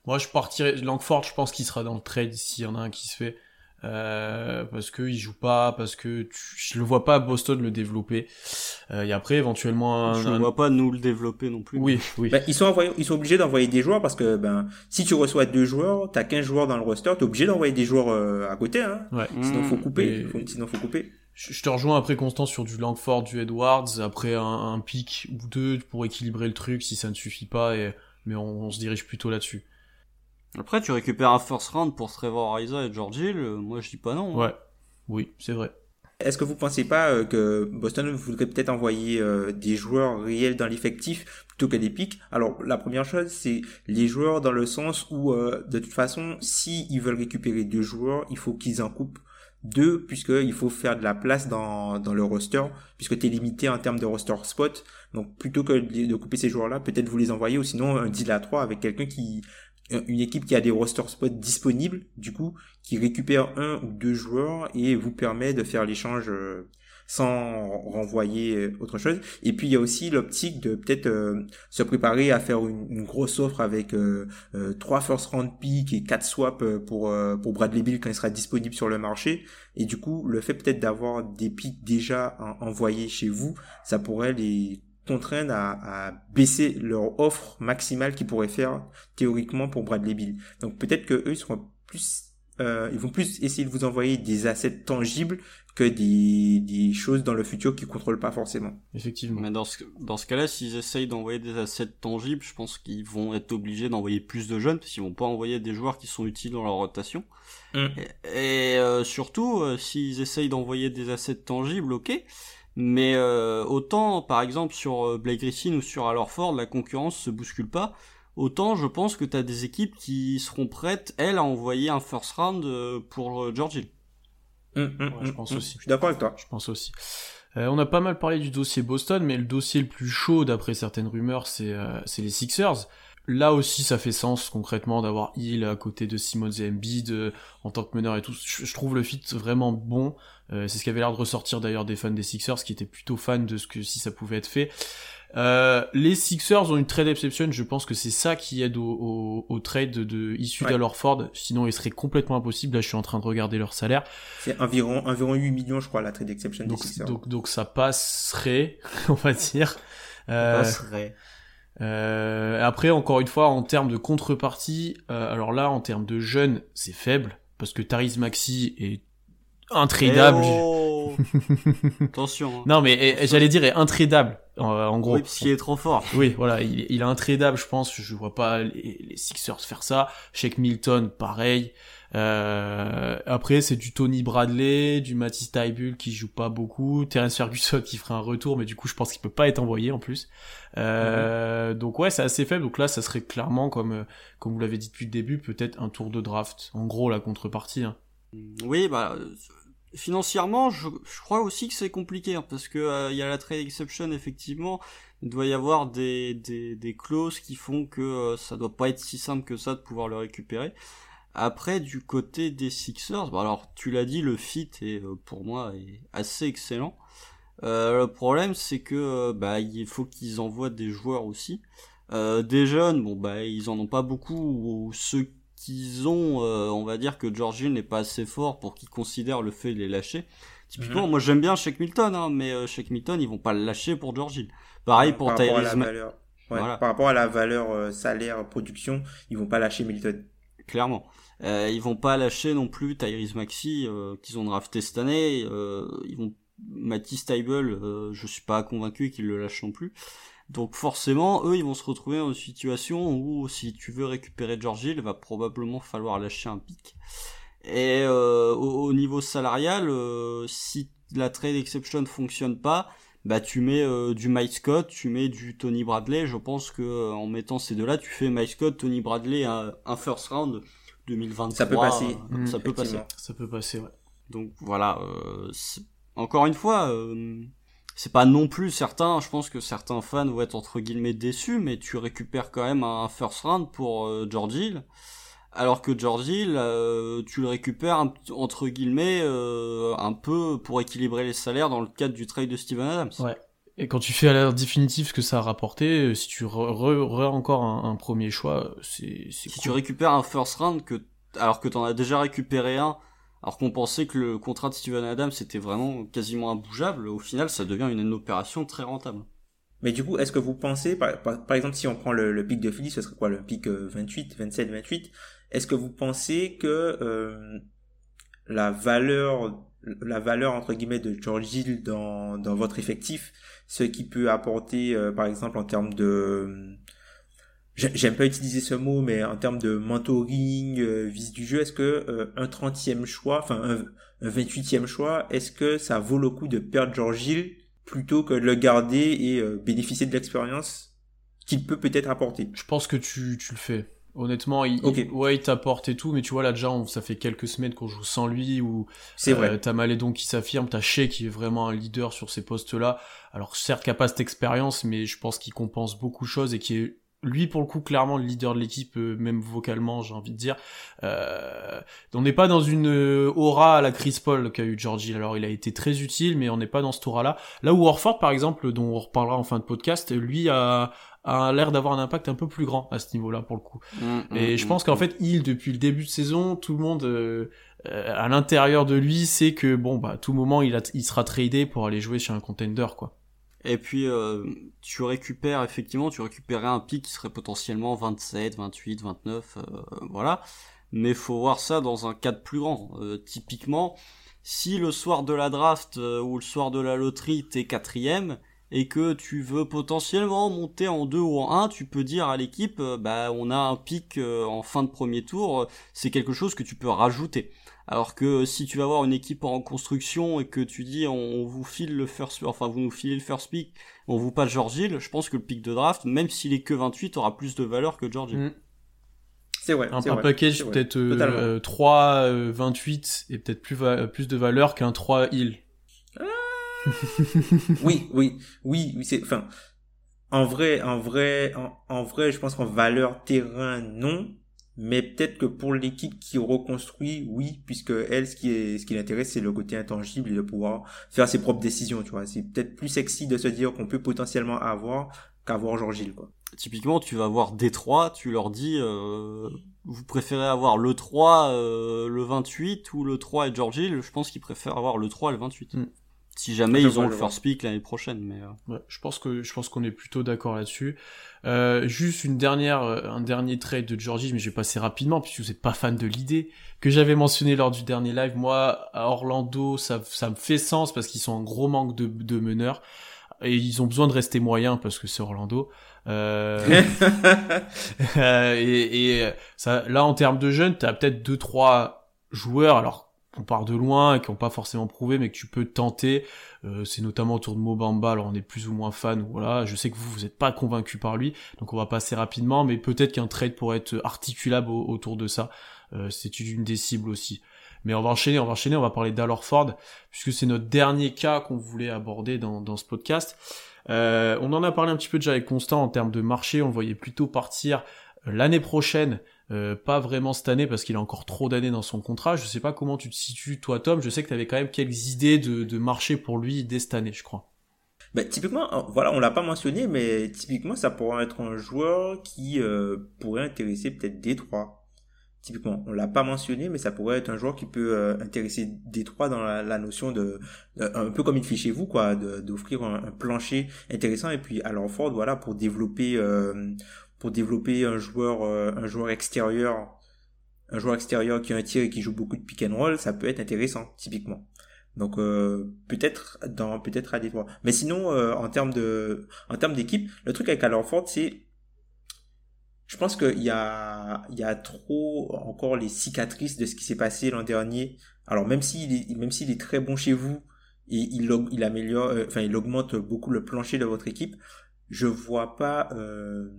B: Moi, je partirais Langford. Je pense qu'il sera dans le trade s'il y en a un qui se fait. Euh, parce que il joue pas, parce que je le vois pas Boston le développer. Euh, et après éventuellement
C: un, je ne vois pas nous le développer non plus.
B: Oui, oui.
D: Ben, ils sont envoyés, ils sont obligés d'envoyer des joueurs parce que ben si tu reçois deux joueurs, t'as 15 joueurs dans le roster, t'es obligé d'envoyer des joueurs euh, à côté. Hein.
B: Ouais.
D: Sinon faut couper. Sinon faut couper.
B: Je te rejoins après Constant sur du Langford, du Edwards, après un, un pic ou deux pour équilibrer le truc si ça ne suffit pas, et, mais on, se dirige plutôt là-dessus.
C: Après, tu récupères un first round pour Trevor Ariza et George Hill, euh, moi je dis pas non.
B: Hein. Ouais, oui, c'est vrai.
D: Est-ce que vous pensez pas euh, que Boston voudrait peut-être envoyer euh, des joueurs réels dans l'effectif plutôt que des pics? Alors la première chose c'est les joueurs dans le sens où de toute façon si ils veulent récupérer deux joueurs il faut qu'ils en coupent deux, puisqu'il faut faire de la place dans, dans le roster, puisque tu es limité en termes de roster spot. Donc plutôt que de couper ces joueurs-là, peut-être vous les envoyer, ou sinon un deal à trois avec quelqu'un qui une équipe qui a des roster spots disponibles, du coup, qui récupère un ou deux joueurs et vous permet de faire l'échange euh, sans renvoyer euh, autre chose. Et puis il y a aussi l'optique de peut-être euh, se préparer à faire une, grosse offre avec euh, trois first round picks et quatre swaps pour pour Bradley Bill quand il sera disponible sur le marché. Et du coup, le fait peut-être d'avoir des picks déjà envoyés chez vous, ça pourrait les contraindre à, à, baisser leur offre maximale qu'ils pourraient faire théoriquement pour Bradley Bill. Donc peut-être que eux seront plus euh, ils vont plus essayer de vous envoyer des assets tangibles que des, des choses dans le futur qu'ils contrôlent pas forcément.
B: Effectivement.
C: Mais dans ce, dans ce cas-là, s'ils essayent d'envoyer des assets tangibles, je pense qu'ils vont être obligés d'envoyer plus de jeunes, parce qu'ils vont pas envoyer des joueurs qui sont utiles dans leur rotation. Mm. Et, euh, surtout, euh, s'ils essayent d'envoyer des assets tangibles, ok. Mais euh, autant, par exemple, sur Blake Griffin ou sur Alorford, la concurrence se bouscule pas autant je pense que tu as des équipes qui seront prêtes, elles, à envoyer un first round pour George Hill.
B: Hum, hum, je hum, pense aussi.
D: Je suis d'accord avec toi.
B: Je pense aussi. Euh, on a pas mal parlé du dossier Boston, mais le dossier le plus chaud, d'après certaines rumeurs, c'est les Sixers. là aussi, ça fait sens concrètement d'avoir Hill à côté de Simons et Embiid euh, en tant que meneur et tout. Je, je trouve le fit vraiment bon. Euh, c'est ce qui avait l'air de ressortir d'ailleurs des fans des Sixers, qui étaient plutôt fans de ce que si ça pouvait être fait. Euh, les Sixers ont une trade exception, je pense que c'est ça qui aide au, au, au trade de, de issu
D: Ouais.
B: d'Alorford, sinon il serait complètement impossible. Là, je suis en train de regarder leur salaire.
D: C'est environ, environ 8 millions, je crois, la trade exception
B: Donc,
D: des Sixers.
B: donc, donc ça passerait, on va dire. Euh,
C: Passerait.
B: euh, après, encore une fois, en termes de contrepartie, euh, alors là, en termes de jeunes, c'est faible, parce que Tariz Maxi est intradable.
C: Eh oh Attention. hein.
B: Non, mais eh, j'allais dire est intradable, en, en gros.
C: Oui, parce qu'il est trop fort.
B: Oui, voilà, il, il est intradable, je pense. Je vois pas les, les Sixers faire ça. Shake Milton, pareil. Euh, après, c'est du Tony Bradley, du Matisse Taibul qui joue pas beaucoup, Terence Ferguson qui fera un retour, mais du coup, je pense qu'il peut pas être envoyé en plus. Euh, Donc ouais, c'est assez faible. Donc là, ça serait clairement comme euh, comme vous l'avez dit depuis le début, peut-être un tour de draft. En gros, la contrepartie. Hein.
C: Oui, bah euh, financièrement, je, je crois aussi que c'est compliqué hein, parce que euh, il y a la trade exception effectivement. Il doit y avoir des, des, des clauses qui font que euh, ça doit pas être si simple que ça de pouvoir le récupérer. Après, du côté des Sixers, bah alors tu l'as dit, le fit est euh, pour moi est assez excellent. Euh, le problème, c'est que euh, bah il faut qu'ils envoient des joueurs aussi. Euh, des jeunes, bon bah ils en ont pas beaucoup. Ou ceux qu'ils ont, euh, on va dire que George Hill n'est pas assez fort pour qu'ils considèrent le fait de les lâcher. Typiquement, moi j'aime bien Shake Milton, hein, mais euh, Shake Milton, ils vont pas le lâcher pour George Hill. Pareil pour
D: par rapport à la
C: Tyrese Ma-
D: valeur. Ouais,
C: Voilà.
D: Par rapport à la valeur euh, salaire production, ils vont pas lâcher Milton.
C: clairement. Euh, ils vont pas lâcher non plus Tyrese Maxi euh, qu'ils ont drafté cette année. Euh, ils vont Matisse Tybel, euh, je suis pas convaincu qu'ils le lâchent non plus. Donc forcément, eux, ils vont se retrouver dans une situation où si tu veux récupérer George Hill, il va probablement falloir lâcher un pic. Et euh, au, au niveau salarial, euh, si la trade exception fonctionne pas, bah tu mets euh, du Mike Scott, tu mets du Tony Bradley. Je pense que euh, en mettant ces deux-là, tu fais Mike Scott, Tony Bradley, un, un first round 2023.
D: Ça peut passer.
C: euh,
B: Mm,
C: ça peut passer.
B: Ça peut passer, ouais.
C: Donc voilà. euh, encore une fois, euh, c'est pas non plus certain. Je pense que certains fans vont être entre guillemets déçus, mais tu récupères quand même un first round pour euh, George Hill. Alors que George Hill, euh, tu le récupères un entre guillemets euh, un peu pour équilibrer les salaires dans le cadre du trade de Steven Adams.
B: Ouais. Et quand tu fais à l'heure définitive ce que ça a rapporté, euh, si tu re, re- re- encore un, un premier choix, c'est c'est
C: Si
B: cool.
C: tu récupères un first round que alors que t'en as déjà récupéré un, alors qu'on pensait que le contrat de Steven Adams était vraiment quasiment imbougeable, au final ça devient une, opération très rentable.
D: Mais du coup, est-ce que vous pensez, par, exemple, si on prend le, le pic de Philly, ce serait quoi le pic euh, 28, 27, 28 Est-ce que vous pensez que euh, la valeur, la valeur entre guillemets de George Hill dans, dans votre effectif, ce qui peut apporter, euh, par exemple, en termes de J'aime pas utiliser ce mot, mais en termes de mentoring, euh, vis du jeu, est-ce que euh, un 30e choix, enfin un, un 28e choix, est-ce que ça vaut le coup de perdre George Hill plutôt que de le garder et euh, bénéficier de l'expérience qu'il peut peut-être apporter?
B: Je pense que tu, tu le fais. Honnêtement, il, il- ouais, il t'apporte et tout, mais tu vois là déjà, on- ça fait quelques semaines qu'on joue sans lui, ou
D: C'est
B: euh,
D: vrai.
B: t'as Malédon qui s'affirme, t'as Shea qui est vraiment un leader sur ces postes-là. Alors certes qu'il a pas cette expérience, mais je pense qu'il compense beaucoup de choses et qui est lui pour le coup clairement le leader de l'équipe, euh, même vocalement, j'ai envie de dire. Euh, on n'est pas dans une euh, aura à la Chris Paul qu'a eu Georgie. Alors il a été très utile, mais on n'est pas dans ce aura-là. Là où Warford, par exemple, dont on reparlera en fin de podcast, lui a, a l'air d'avoir un impact un peu plus grand à ce niveau-là pour le coup.
C: Mm,
B: Et je pense qu'en fait, il, depuis le début de saison, tout le monde euh, euh, à l'intérieur de lui sait que bon bah à tout moment il, a, il sera tradé pour aller jouer chez un contender quoi.
C: Et puis euh, tu récupères effectivement, tu récupérais un pic qui serait potentiellement 27, 28, 29, euh, voilà. Mais faut voir ça dans un cadre plus grand. Euh, typiquement, si le soir de la draft euh, ou le soir de la loterie t'es quatrième et que tu veux potentiellement monter en 2 ou en 1, tu peux dire à l'équipe, euh, bah on a un pic euh, en fin de premier tour, euh, c'est quelque chose que tu peux rajouter. Alors que si tu vas avoir une équipe en construction et que tu dis on, on vous file le first, enfin vous nous filez le first pick, on vous passe George Hill, je pense que le pick de draft, même s'il est que 28, aura plus de valeur que George Hill.
D: C'est vrai.
B: Un, un
D: vrai,
B: package peut-être euh,
D: Totalement.
B: euh, 3 euh, 28 et peut-être plus plus de valeur qu'un 3 heal.
D: Oui, oui, oui, oui, c'est, enfin, En vrai, en vrai, en, en vrai, je pense qu'en valeur terrain, non. Mais peut-être que pour l'équipe qui reconstruit, oui, puisque elle, ce qui est, ce qui l'intéresse, c'est le côté intangible et de pouvoir faire ses propres décisions, tu vois. C'est peut-être plus sexy de se dire qu'on peut potentiellement avoir qu'avoir George Hill, quoi.
C: Typiquement, tu vas voir Détroit, tu leur dis, euh, vous préférez avoir le 3, euh, le 28 ou le 3 et George Hill, je pense qu'ils préfèrent avoir le 3 et le 28.
B: Mm.
C: Si jamais ils ont le first pick l'année prochaine, mais euh,
B: Ouais, je pense que je pense qu'on est plutôt d'accord là-dessus. Euh, juste une dernière, euh, un dernier trade de Georgie, mais je vais passer rapidement puisque vous êtes pas fan de l'idée que j'avais mentionné lors du dernier live. Moi, à Orlando, ça, ça me fait sens parce qu'ils sont en gros manque de, de meneurs et ils ont besoin de rester moyens parce que c'est Orlando. Euh, euh, et, et ça, là, en termes de jeunes, t'as peut-être deux trois joueurs. Alors, on part de loin et qui ont pas forcément prouvé, mais que tu peux tenter. Euh, c'est notamment autour de Mobamba. Alors, on est plus ou moins fan. Voilà, je sais que vous, vous êtes pas convaincu par lui, donc on va passer rapidement. Mais peut-être qu'un trade pourrait être articulable au- autour de ça. Euh, c'est une des cibles aussi. Mais on va enchaîner, on va enchaîner, on va parler d'Alorford, puisque c'est notre dernier cas qu'on voulait aborder dans, ce podcast. Euh, on en a parlé un petit peu déjà avec Constant en termes de marché, on voyait plutôt partir l'année prochaine, euh, pas vraiment cette année parce qu'il a encore trop d'années dans son contrat. Je sais pas comment tu te situes toi Tom, je sais que tu avais quand même quelques idées de, de marché pour lui dès cette année, je crois.
D: Ben, typiquement, euh, voilà, on l'a pas mentionné, mais typiquement, ça pourrait être un joueur qui euh, pourrait intéresser peut-être Détroit. Typiquement, on l'a pas mentionné, mais ça pourrait être un joueur qui peut euh, intéresser Détroit dans la, notion de, un peu comme il fait chez vous, quoi, d'offrir un, plancher intéressant. Et puis, à Ford, voilà, pour développer, pour développer un joueur, euh, un joueur extérieur, un joueur extérieur qui a un tir et qui joue beaucoup de pick and roll, ça peut être intéressant, typiquement. Donc euh, peut-être dans peut-être à Détroit. Mais sinon euh, en termes de en termes d'équipe, le truc avec Alorford c'est je pense qu'il y a il y a trop encore les cicatrices de ce qui s'est passé l'an dernier. Alors même s'il est même s'il est très bon chez vous et il il améliore euh, enfin il augmente beaucoup le plancher de votre équipe, je vois pas euh,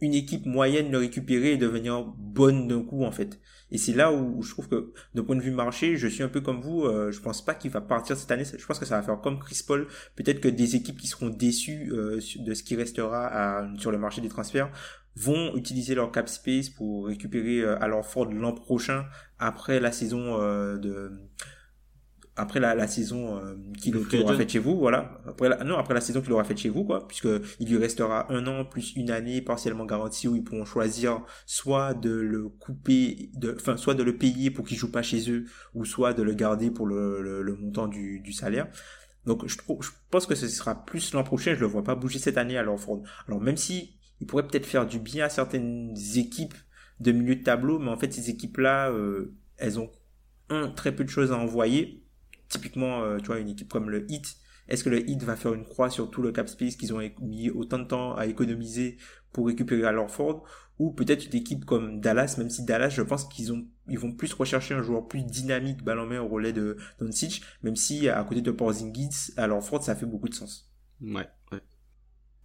D: une équipe moyenne le récupérer et devenir bonne d'un coup en fait. Et c'est là où je trouve que d'un point de vue marché, je suis un peu comme vous. euh, je pense pas qu'il va partir cette année. Je pense que ça va faire comme Chris Paul. Peut-être que des équipes qui seront déçues euh, de ce qui restera sur le marché des transferts vont utiliser leur cap space pour récupérer euh, à leur Ford l'an prochain après la saison euh, de après la, la saison euh, qu'il aura faite chez vous, voilà. Après la, non, après la saison qu'il aura faite chez vous, quoi, puisque il lui restera un an plus une année partiellement garantie où ils pourront choisir soit de le couper, de, enfin, soit de le payer pour qu'il joue pas chez eux, ou soit de le garder pour le, le, le montant du, du salaire. Donc, je, trouve, je pense que ce sera plus l'an prochain. Je le vois pas bouger cette année à l'Orford. Alors, même si il pourrait peut-être faire du bien à certaines équipes de milieu de tableau, mais en fait, ces équipes-là, euh, elles ont un très peu de choses à envoyer. Typiquement, euh, tu vois, une équipe comme le Heat. Est-ce que le Heat va faire une croix sur tout le cap space qu'ils ont mis autant de temps à économiser pour récupérer à l'Orford ou peut-être une équipe comme Dallas, même si Dallas, je pense qu'ils ont, ils vont plus rechercher un joueur plus dynamique, ballon en main au relais de Doncic, même si à côté de Porzingis, à l'Orford, ça fait beaucoup de sens.
C: ouais, ouais.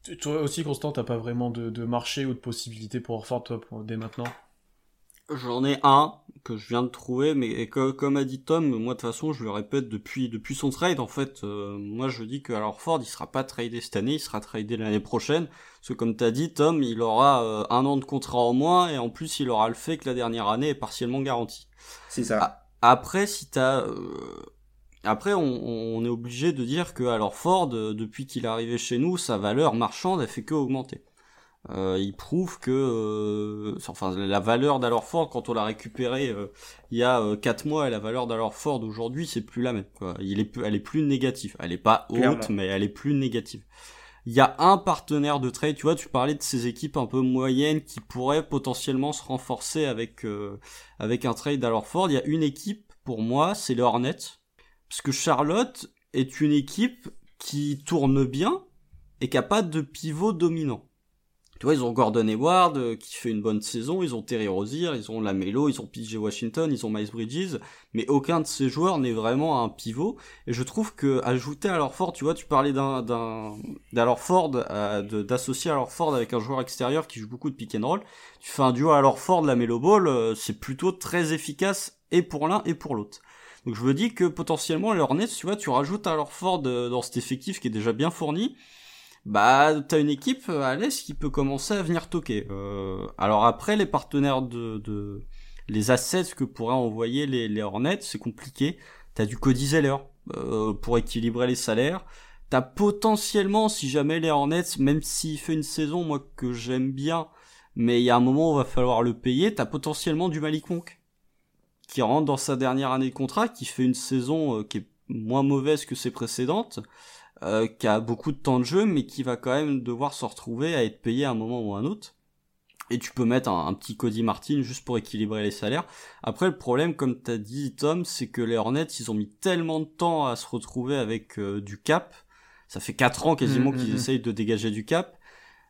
B: Tu- Toi aussi Constant, t'as pas vraiment de, de marché ou de possibilité pour Orford toi pour, dès maintenant?
C: J'en ai un que je viens de trouver, mais et que- comme a dit Tom, moi de toute façon je le répète depuis depuis son trade, en fait, euh, moi je dis que alors Ford il sera pas tradé cette année, il sera tradé l'année prochaine, parce que comme t'as dit Tom, il aura euh, un an de contrat en moins et en plus il aura le fait que la dernière année est partiellement garantie.
D: C'est ça.
C: Après, si t'as, euh, après, on, on est obligé de dire que alors Ford, euh, depuis qu'il est arrivé chez nous, sa valeur marchande a fait que augmenter. Euh, il prouve que, euh, enfin, la valeur d'Alorford quand on l'a récupéré euh, il y a euh, quatre mois, et la valeur d'Alorford aujourd'hui, c'est plus la même. Quoi. Il est, plus- elle est plus négative. Elle est pas haute,
D: Clairement.
C: mais elle est plus négative. Il y a un partenaire de trade, tu vois, tu parlais de ces équipes un peu moyennes qui pourraient potentiellement se renforcer avec euh, avec un trade d'Alorford. Il y a une équipe pour moi, c'est les Hornets, parce que Charlotte est une équipe qui tourne bien et qui a pas de pivot dominant. Tu vois, ils ont Gordon Hayward euh, qui fait une bonne saison, ils ont Terry Rozier, ils ont Lamelo, ils ont PJ Washington, ils ont Miles Bridges, mais aucun de ces joueurs n'est vraiment un pivot. Et je trouve que ajouter à leur Ford, tu vois, tu parlais d'un d'un d'alors Ford, euh, d'associer à leur Ford avec un joueur extérieur qui joue beaucoup de pick and roll. Tu fais un duo à leur Ford, Lamelo Ball, euh, c'est plutôt très efficace et pour l'un et pour l'autre. Donc je me dis que potentiellement les Hornets, tu vois, tu rajoutes à leur Ford euh, dans cet effectif qui est déjà bien fourni. Bah t'as une équipe à l'est qui peut commencer à venir toquer. Euh, alors après les partenaires de, de les assets que pourraient envoyer les, les Hornets, c'est compliqué. T'as du Cody Zeller euh, pour équilibrer les salaires. T'as potentiellement, si jamais les Hornets, même s'il fait une saison moi que j'aime bien, mais il y a un moment où il va falloir le payer, t'as potentiellement du Malik Monk qui rentre dans sa dernière année de contrat, qui fait une saison euh, qui est moins mauvaise que ses précédentes, euh, qui a beaucoup de temps de jeu, mais qui va quand même devoir se retrouver à être payé à un moment ou à un autre. Et tu peux mettre un, petit Cody Martin juste pour équilibrer les salaires. Après, le problème, comme t'as dit, Tom, c'est que les Hornets, ils ont mis tellement de temps à se retrouver avec euh, du cap. Ça fait 4 ans quasiment
B: Mm, mm,
C: qu'ils
B: mm.
C: essayent de dégager du cap.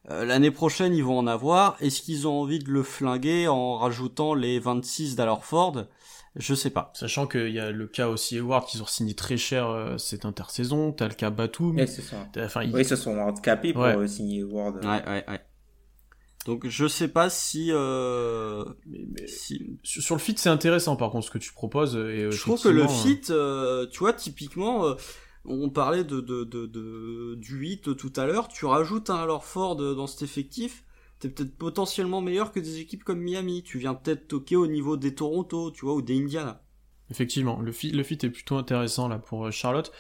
C: Euh, L'année prochaine, ils vont en avoir. Est-ce qu'ils ont envie de le flinguer en rajoutant les 26 d'Alorford? Je sais pas.
B: Sachant qu'il y a le cas aussi Edward qu'ils ont signé très cher euh, cette intersaison, t'as le cas Batum,
D: Ouais, c'est ça.
B: t'as- enfin, il-
D: Oui, ils se sont handicapés pour
B: Ouais.
D: euh, signer Ward.
C: Ouais, ouais, ouais. Donc je sais pas si, euh,
B: mais- mais-
C: si...
B: sur sur le fit c'est intéressant par contre ce que tu proposes. Et, euh,
C: je trouve que le fit, euh, tu vois, typiquement, euh, on parlait de, de, de, de du 8 tout à l'heure, tu rajoutes un Alorford dans cet effectif, t'es peut-être potentiellement meilleur que des équipes comme Miami. Tu viens peut-être toquer au niveau des Toronto, tu vois, ou des Indiana.
B: Effectivement, le fit, est plutôt intéressant là pour euh, Charlotte.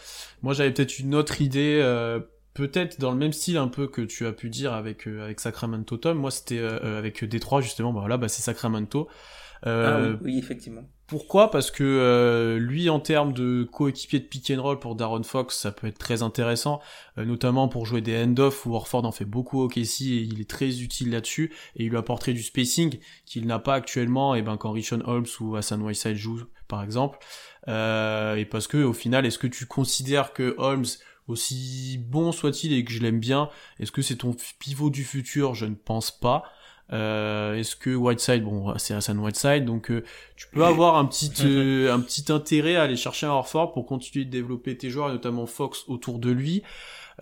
B: Moi, j'avais peut-être une autre idée, euh, peut-être dans le même style un peu que tu as pu dire avec euh, avec Sacramento Tom. Moi, c'était avec Détroit justement. Bah voilà, bah c'est Sacramento.
D: Ah
B: Euh,
D: oui, oui, effectivement.
B: Pourquoi? Parce que euh, lui, en termes de coéquipier de pick and roll pour Darren Fox, ça peut être très intéressant, euh, notamment pour jouer des end-off où Orford en fait beaucoup au KC et il est très utile là-dessus et il lui apporterait du spacing qu'il n'a pas actuellement et ben quand Richon Holmes ou Hassan Whiteside jouent par exemple. Euh, et parce que au final, est-ce que tu considères que Holmes aussi bon soit-il et que je l'aime bien, est-ce que c'est ton pivot du futur? Je ne pense pas. Euh, est-ce que Whiteside, bon, c'est Hassan Whiteside, donc euh, tu peux avoir un petit euh, un petit intérêt à aller chercher un Horford pour continuer de développer tes joueurs, et notamment Fox autour de lui.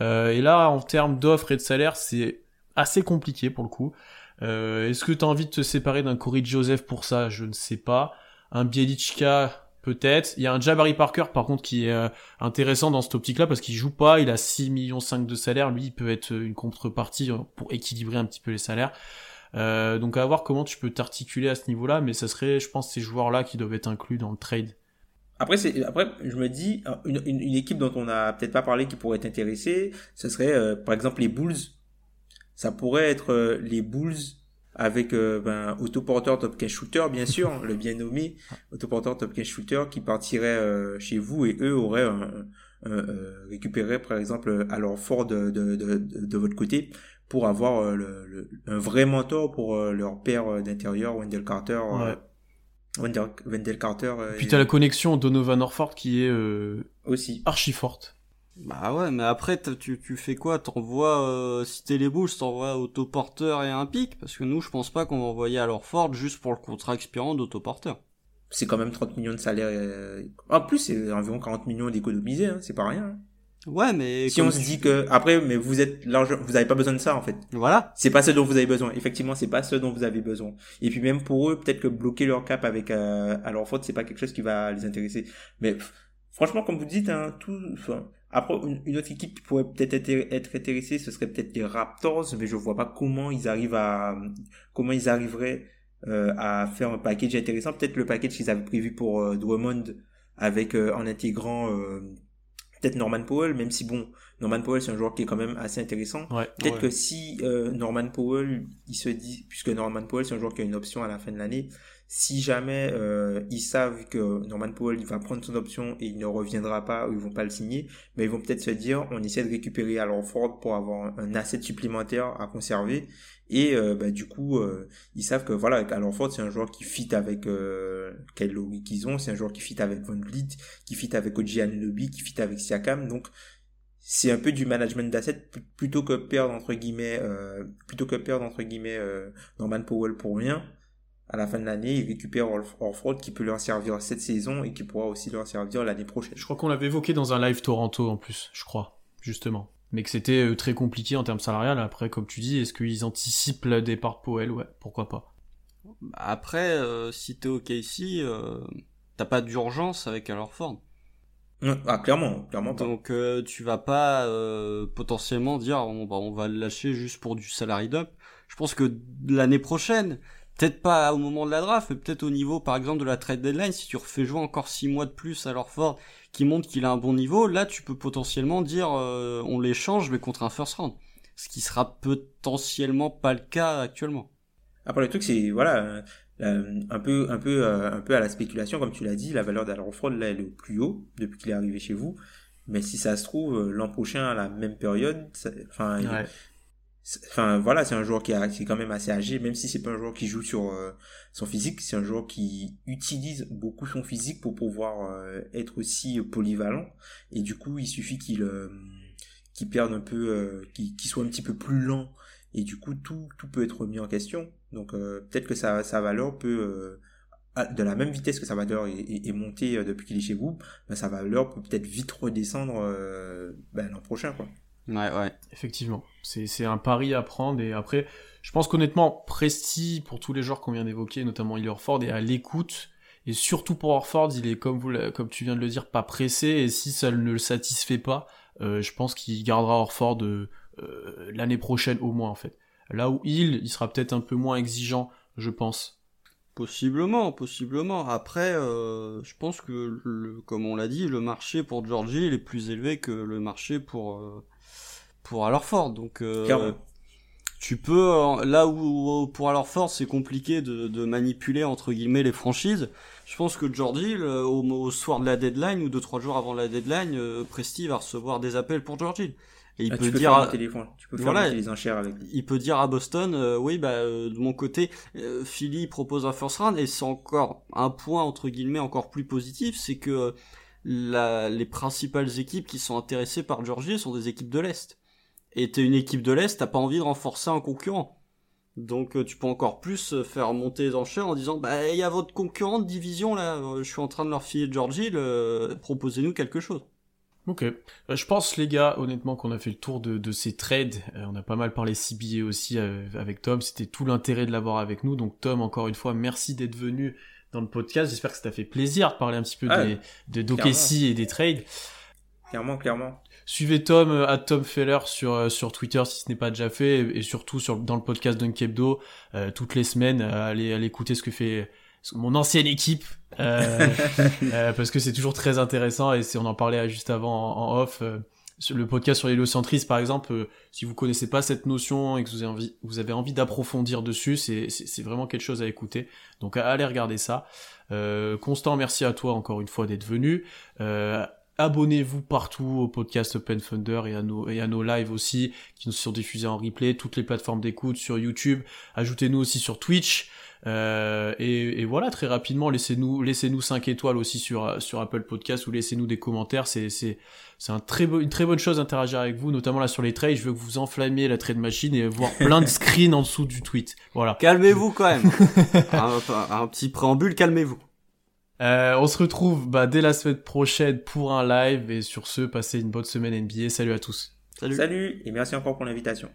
B: Euh, et là, en termes d'offres et de salaire, c'est assez compliqué pour le coup. Euh, Est-ce que tu as envie de te séparer d'un Corey Joseph pour ça? Je ne sais pas. Un Bielichka peut-être. Il y a un Jabari Parker par contre qui est euh, intéressant dans cette optique-là parce qu'il joue pas, il a 6 millions 5 de salaire, lui il peut être une contrepartie pour équilibrer un petit peu les salaires. Euh, donc à voir comment tu peux t'articuler à ce niveau-là, mais ça serait, je pense, ces joueurs-là qui doivent être inclus dans le trade.
D: Après, c'est, après, je me dis, une, une, une équipe dont on n'a peut-être pas parlé qui pourrait être intéressée, ce serait, euh, par exemple, les Bulls. Ça pourrait être euh, les Bulls avec euh, ben, autoporteur top 15 shooter, bien sûr, le bien nommé autoporteur top 15 shooter qui partirait euh, chez vous et eux auraient euh, récupéré, par exemple, alors fort de, de, de votre côté pour avoir euh, le, le, un vrai mentor pour euh, leur père euh, d'intérieur, Wendell Carter.
B: Ouais.
D: Wendell, Wendell Carter.
B: Puis t'as la connexion Donovan Orford qui est euh,
D: aussi.
B: archi forte.
C: Bah ouais, mais après, tu, tu fais quoi? T'envoies, euh, si t'es les Bulls, t'envoies autoporteur et un pic? Parce que nous, je pense pas qu'on va envoyer à Ford juste pour le contrat expirant d'autoporteur.
D: c'est quand même 30 millions de salaire. euh, En plus, c'est environ 40 millions d'économisés, hein, c'est pas rien. hein.
C: Ouais, mais...
D: si on se dit que après, mais vous êtes large, vous avez pas besoin de ça en fait.
C: Voilà.
D: C'est pas ce dont vous avez besoin. Effectivement, c'est pas ce dont vous avez besoin. Et puis même pour eux, peut-être que bloquer leur cap avec euh, à leur faute, c'est pas quelque chose qui va les intéresser. Mais pff, franchement, comme vous dites, hein, tout. Enfin, après, une, une autre équipe qui pourrait peut-être être, être intéressée, ce serait peut-être les Raptors, mais je vois pas comment ils arrivent à comment ils arriveraient euh, à faire un package intéressant. Peut-être le package qu'ils avaient prévu pour euh, Drummond avec euh, en intégrant euh, peut-être Norman Powell, même si bon, Norman Powell c'est un joueur qui est quand même assez intéressant.
B: Ouais.
D: Peut-être
C: Ouais.
D: que si euh, Norman Powell, il se dit, puisque Norman Powell c'est un joueur qui a une option à la fin de l'année, si jamais euh, ils savent que Norman Powell va prendre son option et il ne reviendra pas ou ils vont pas le signer, mais ils vont peut-être se dire on essaie de récupérer Al Ford pour avoir un asset supplémentaire à conserver. Et euh, bah, du coup euh, ils savent que voilà Al Ford c'est un joueur qui fit avec euh, quel lobby qu'ils ont, c'est un joueur qui fit avec Von Vliet, qui fit avec OG Anunoby, qui fit avec Siakam. Donc c'est un peu du management d'assets plutôt que perdre entre guillemets euh, plutôt que perdre entre guillemets euh, Norman Powell pour rien à la fin de l'année ils récupèrent Orf- Orford qui peut leur servir cette saison et qui pourra aussi leur servir l'année prochaine
B: Je crois qu'on l'avait évoqué dans un live Toronto en plus, je crois, justement. Mais que c'était euh, très compliqué en termes salarial. Après, comme tu dis, est-ce qu'ils anticipent le départ de Powell Ouais, pourquoi pas.
C: Après, euh, si t'es au KC, euh, t'as pas d'urgence avec Al Horford.
D: Ah, clairement, clairement pas.
C: Donc euh, tu vas pas euh, potentiellement dire on, va on va le lâcher juste pour du salary dump. Je pense que l'année prochaine, peut-être pas au moment de la draft, mais peut-être au niveau par exemple de la trade deadline, si tu refais jouer encore six mois de plus à Ford qui montre qu'il a un bon niveau, là tu peux potentiellement dire euh, on l'échange mais contre un first round. Ce qui sera potentiellement pas le cas actuellement.
D: Après le truc c'est voilà euh, un peu un peu euh, un peu à la spéculation comme tu l'as dit, la valeur d'Al Ford là elle est au plus haut depuis qu'il est arrivé chez vous. Mais si ça se trouve l'an prochain à la même période, enfin Enfin voilà, c'est un joueur qui, est quand même assez âgé, même si c'est pas un joueur qui joue sur euh, son physique, c'est un joueur qui utilise beaucoup son physique pour pouvoir euh, être aussi polyvalent. Et du coup, il suffit qu'il euh, perde un peu, qu'il soit un petit peu plus lent. Et du coup, tout, peut être mis en question. Donc peut-être que sa, valeur peut de la même vitesse que sa valeur est, montée depuis qu'il est chez vous, ben, sa valeur peut peut-être vite redescendre ben, l'an prochain.
C: Ouais, ouais.
B: Effectivement. C'est un pari à prendre. Et après, je pense qu'honnêtement, Presti, pour tous les joueurs qu'on vient d'évoquer, notamment il Orford, est à l'écoute. Et surtout pour Orford, il est, comme, vous, comme tu viens de le dire, pas pressé. Et si ça ne le satisfait pas, euh, je pense qu'il gardera Orford euh, euh, l'année prochaine au moins, en fait. Là où il, il sera peut-être un peu moins exigeant, je pense.
C: Possiblement, possiblement. Après, euh, je pense que, le, comme on l'a dit, le marché pour Georgie il est plus élevé que le marché pour euh, pour Alorford. Donc euh, tu peux euh, là où pour Alorford c'est compliqué de, de, manipuler entre guillemets les franchises. Je pense que Georgie au, au, soir de la deadline ou deux trois jours avant la deadline, euh, Presti va recevoir des appels pour Georgie.
D: Et il ah, peut dire, à... tu peux faire les enchères avec.
C: Il peut dire à Boston, euh, oui, bah de mon côté, Philly propose un first round et c'est encore un point entre guillemets encore plus positif, c'est que la, les principales équipes qui sont intéressées par Georgie sont des équipes de l'est et t'es une équipe de l'Est, t'as pas envie de renforcer un concurrent. Donc euh, tu peux encore plus euh, faire monter les enchères en disant bah il y a votre concurrent de division là, euh, je suis en train de leur filer Georgie, proposez-nous quelque chose.
B: Ok. je pense les gars, honnêtement, qu'on a fait le tour de, de ces trades. on a pas mal parlé CBA aussi avec Tom. C'était tout l'intérêt de l'avoir avec nous. Donc Tom, encore une fois, merci d'être venu dans le podcast. J'espère que ça t'a fait plaisir de parler un petit peu des, de d'OKC et des trades.
D: Clairement, clairement.
B: Suivez Tom à euh, Tom Feller sur euh, sur Twitter si ce n'est pas déjà fait et, surtout sur dans le podcast Dunkebdo euh, toutes les semaines allez allez écouter ce que fait mon ancienne équipe parce que c'est toujours très intéressant et on en parlait juste avant en, off le podcast sur l'héliocentrisme par exemple si vous connaissez pas cette notion et que vous avez envie vous avez envie d'approfondir dessus c'est c'est vraiment quelque chose à écouter. Donc allez regarder ça. Constant merci à toi encore une fois d'être venu Abonnez-vous partout au podcast Open Thunder et à nos, et à nos lives aussi, qui nous sont diffusés en replay, toutes les plateformes d'écoute sur YouTube. Ajoutez-nous aussi sur Twitch. Euh, et, voilà, très rapidement, laissez-nous laissez-nous 5 étoiles aussi sur, sur Apple Podcast ou laissez-nous des commentaires. C'est, c'est, c'est un très une très bonne chose d'interagir avec vous, notamment là sur les trades. Je veux que vous enflammiez la trade machine et voir plein de screens en dessous du tweet. Voilà.
C: Calmez-vous quand même. un petit préambule, calmez-vous.
B: Euh, on se retrouve bah, dès la semaine prochaine pour un live et sur ce, passez une bonne semaine NBA. Salut à tous.
D: Salut. Salut et merci encore pour l'invitation.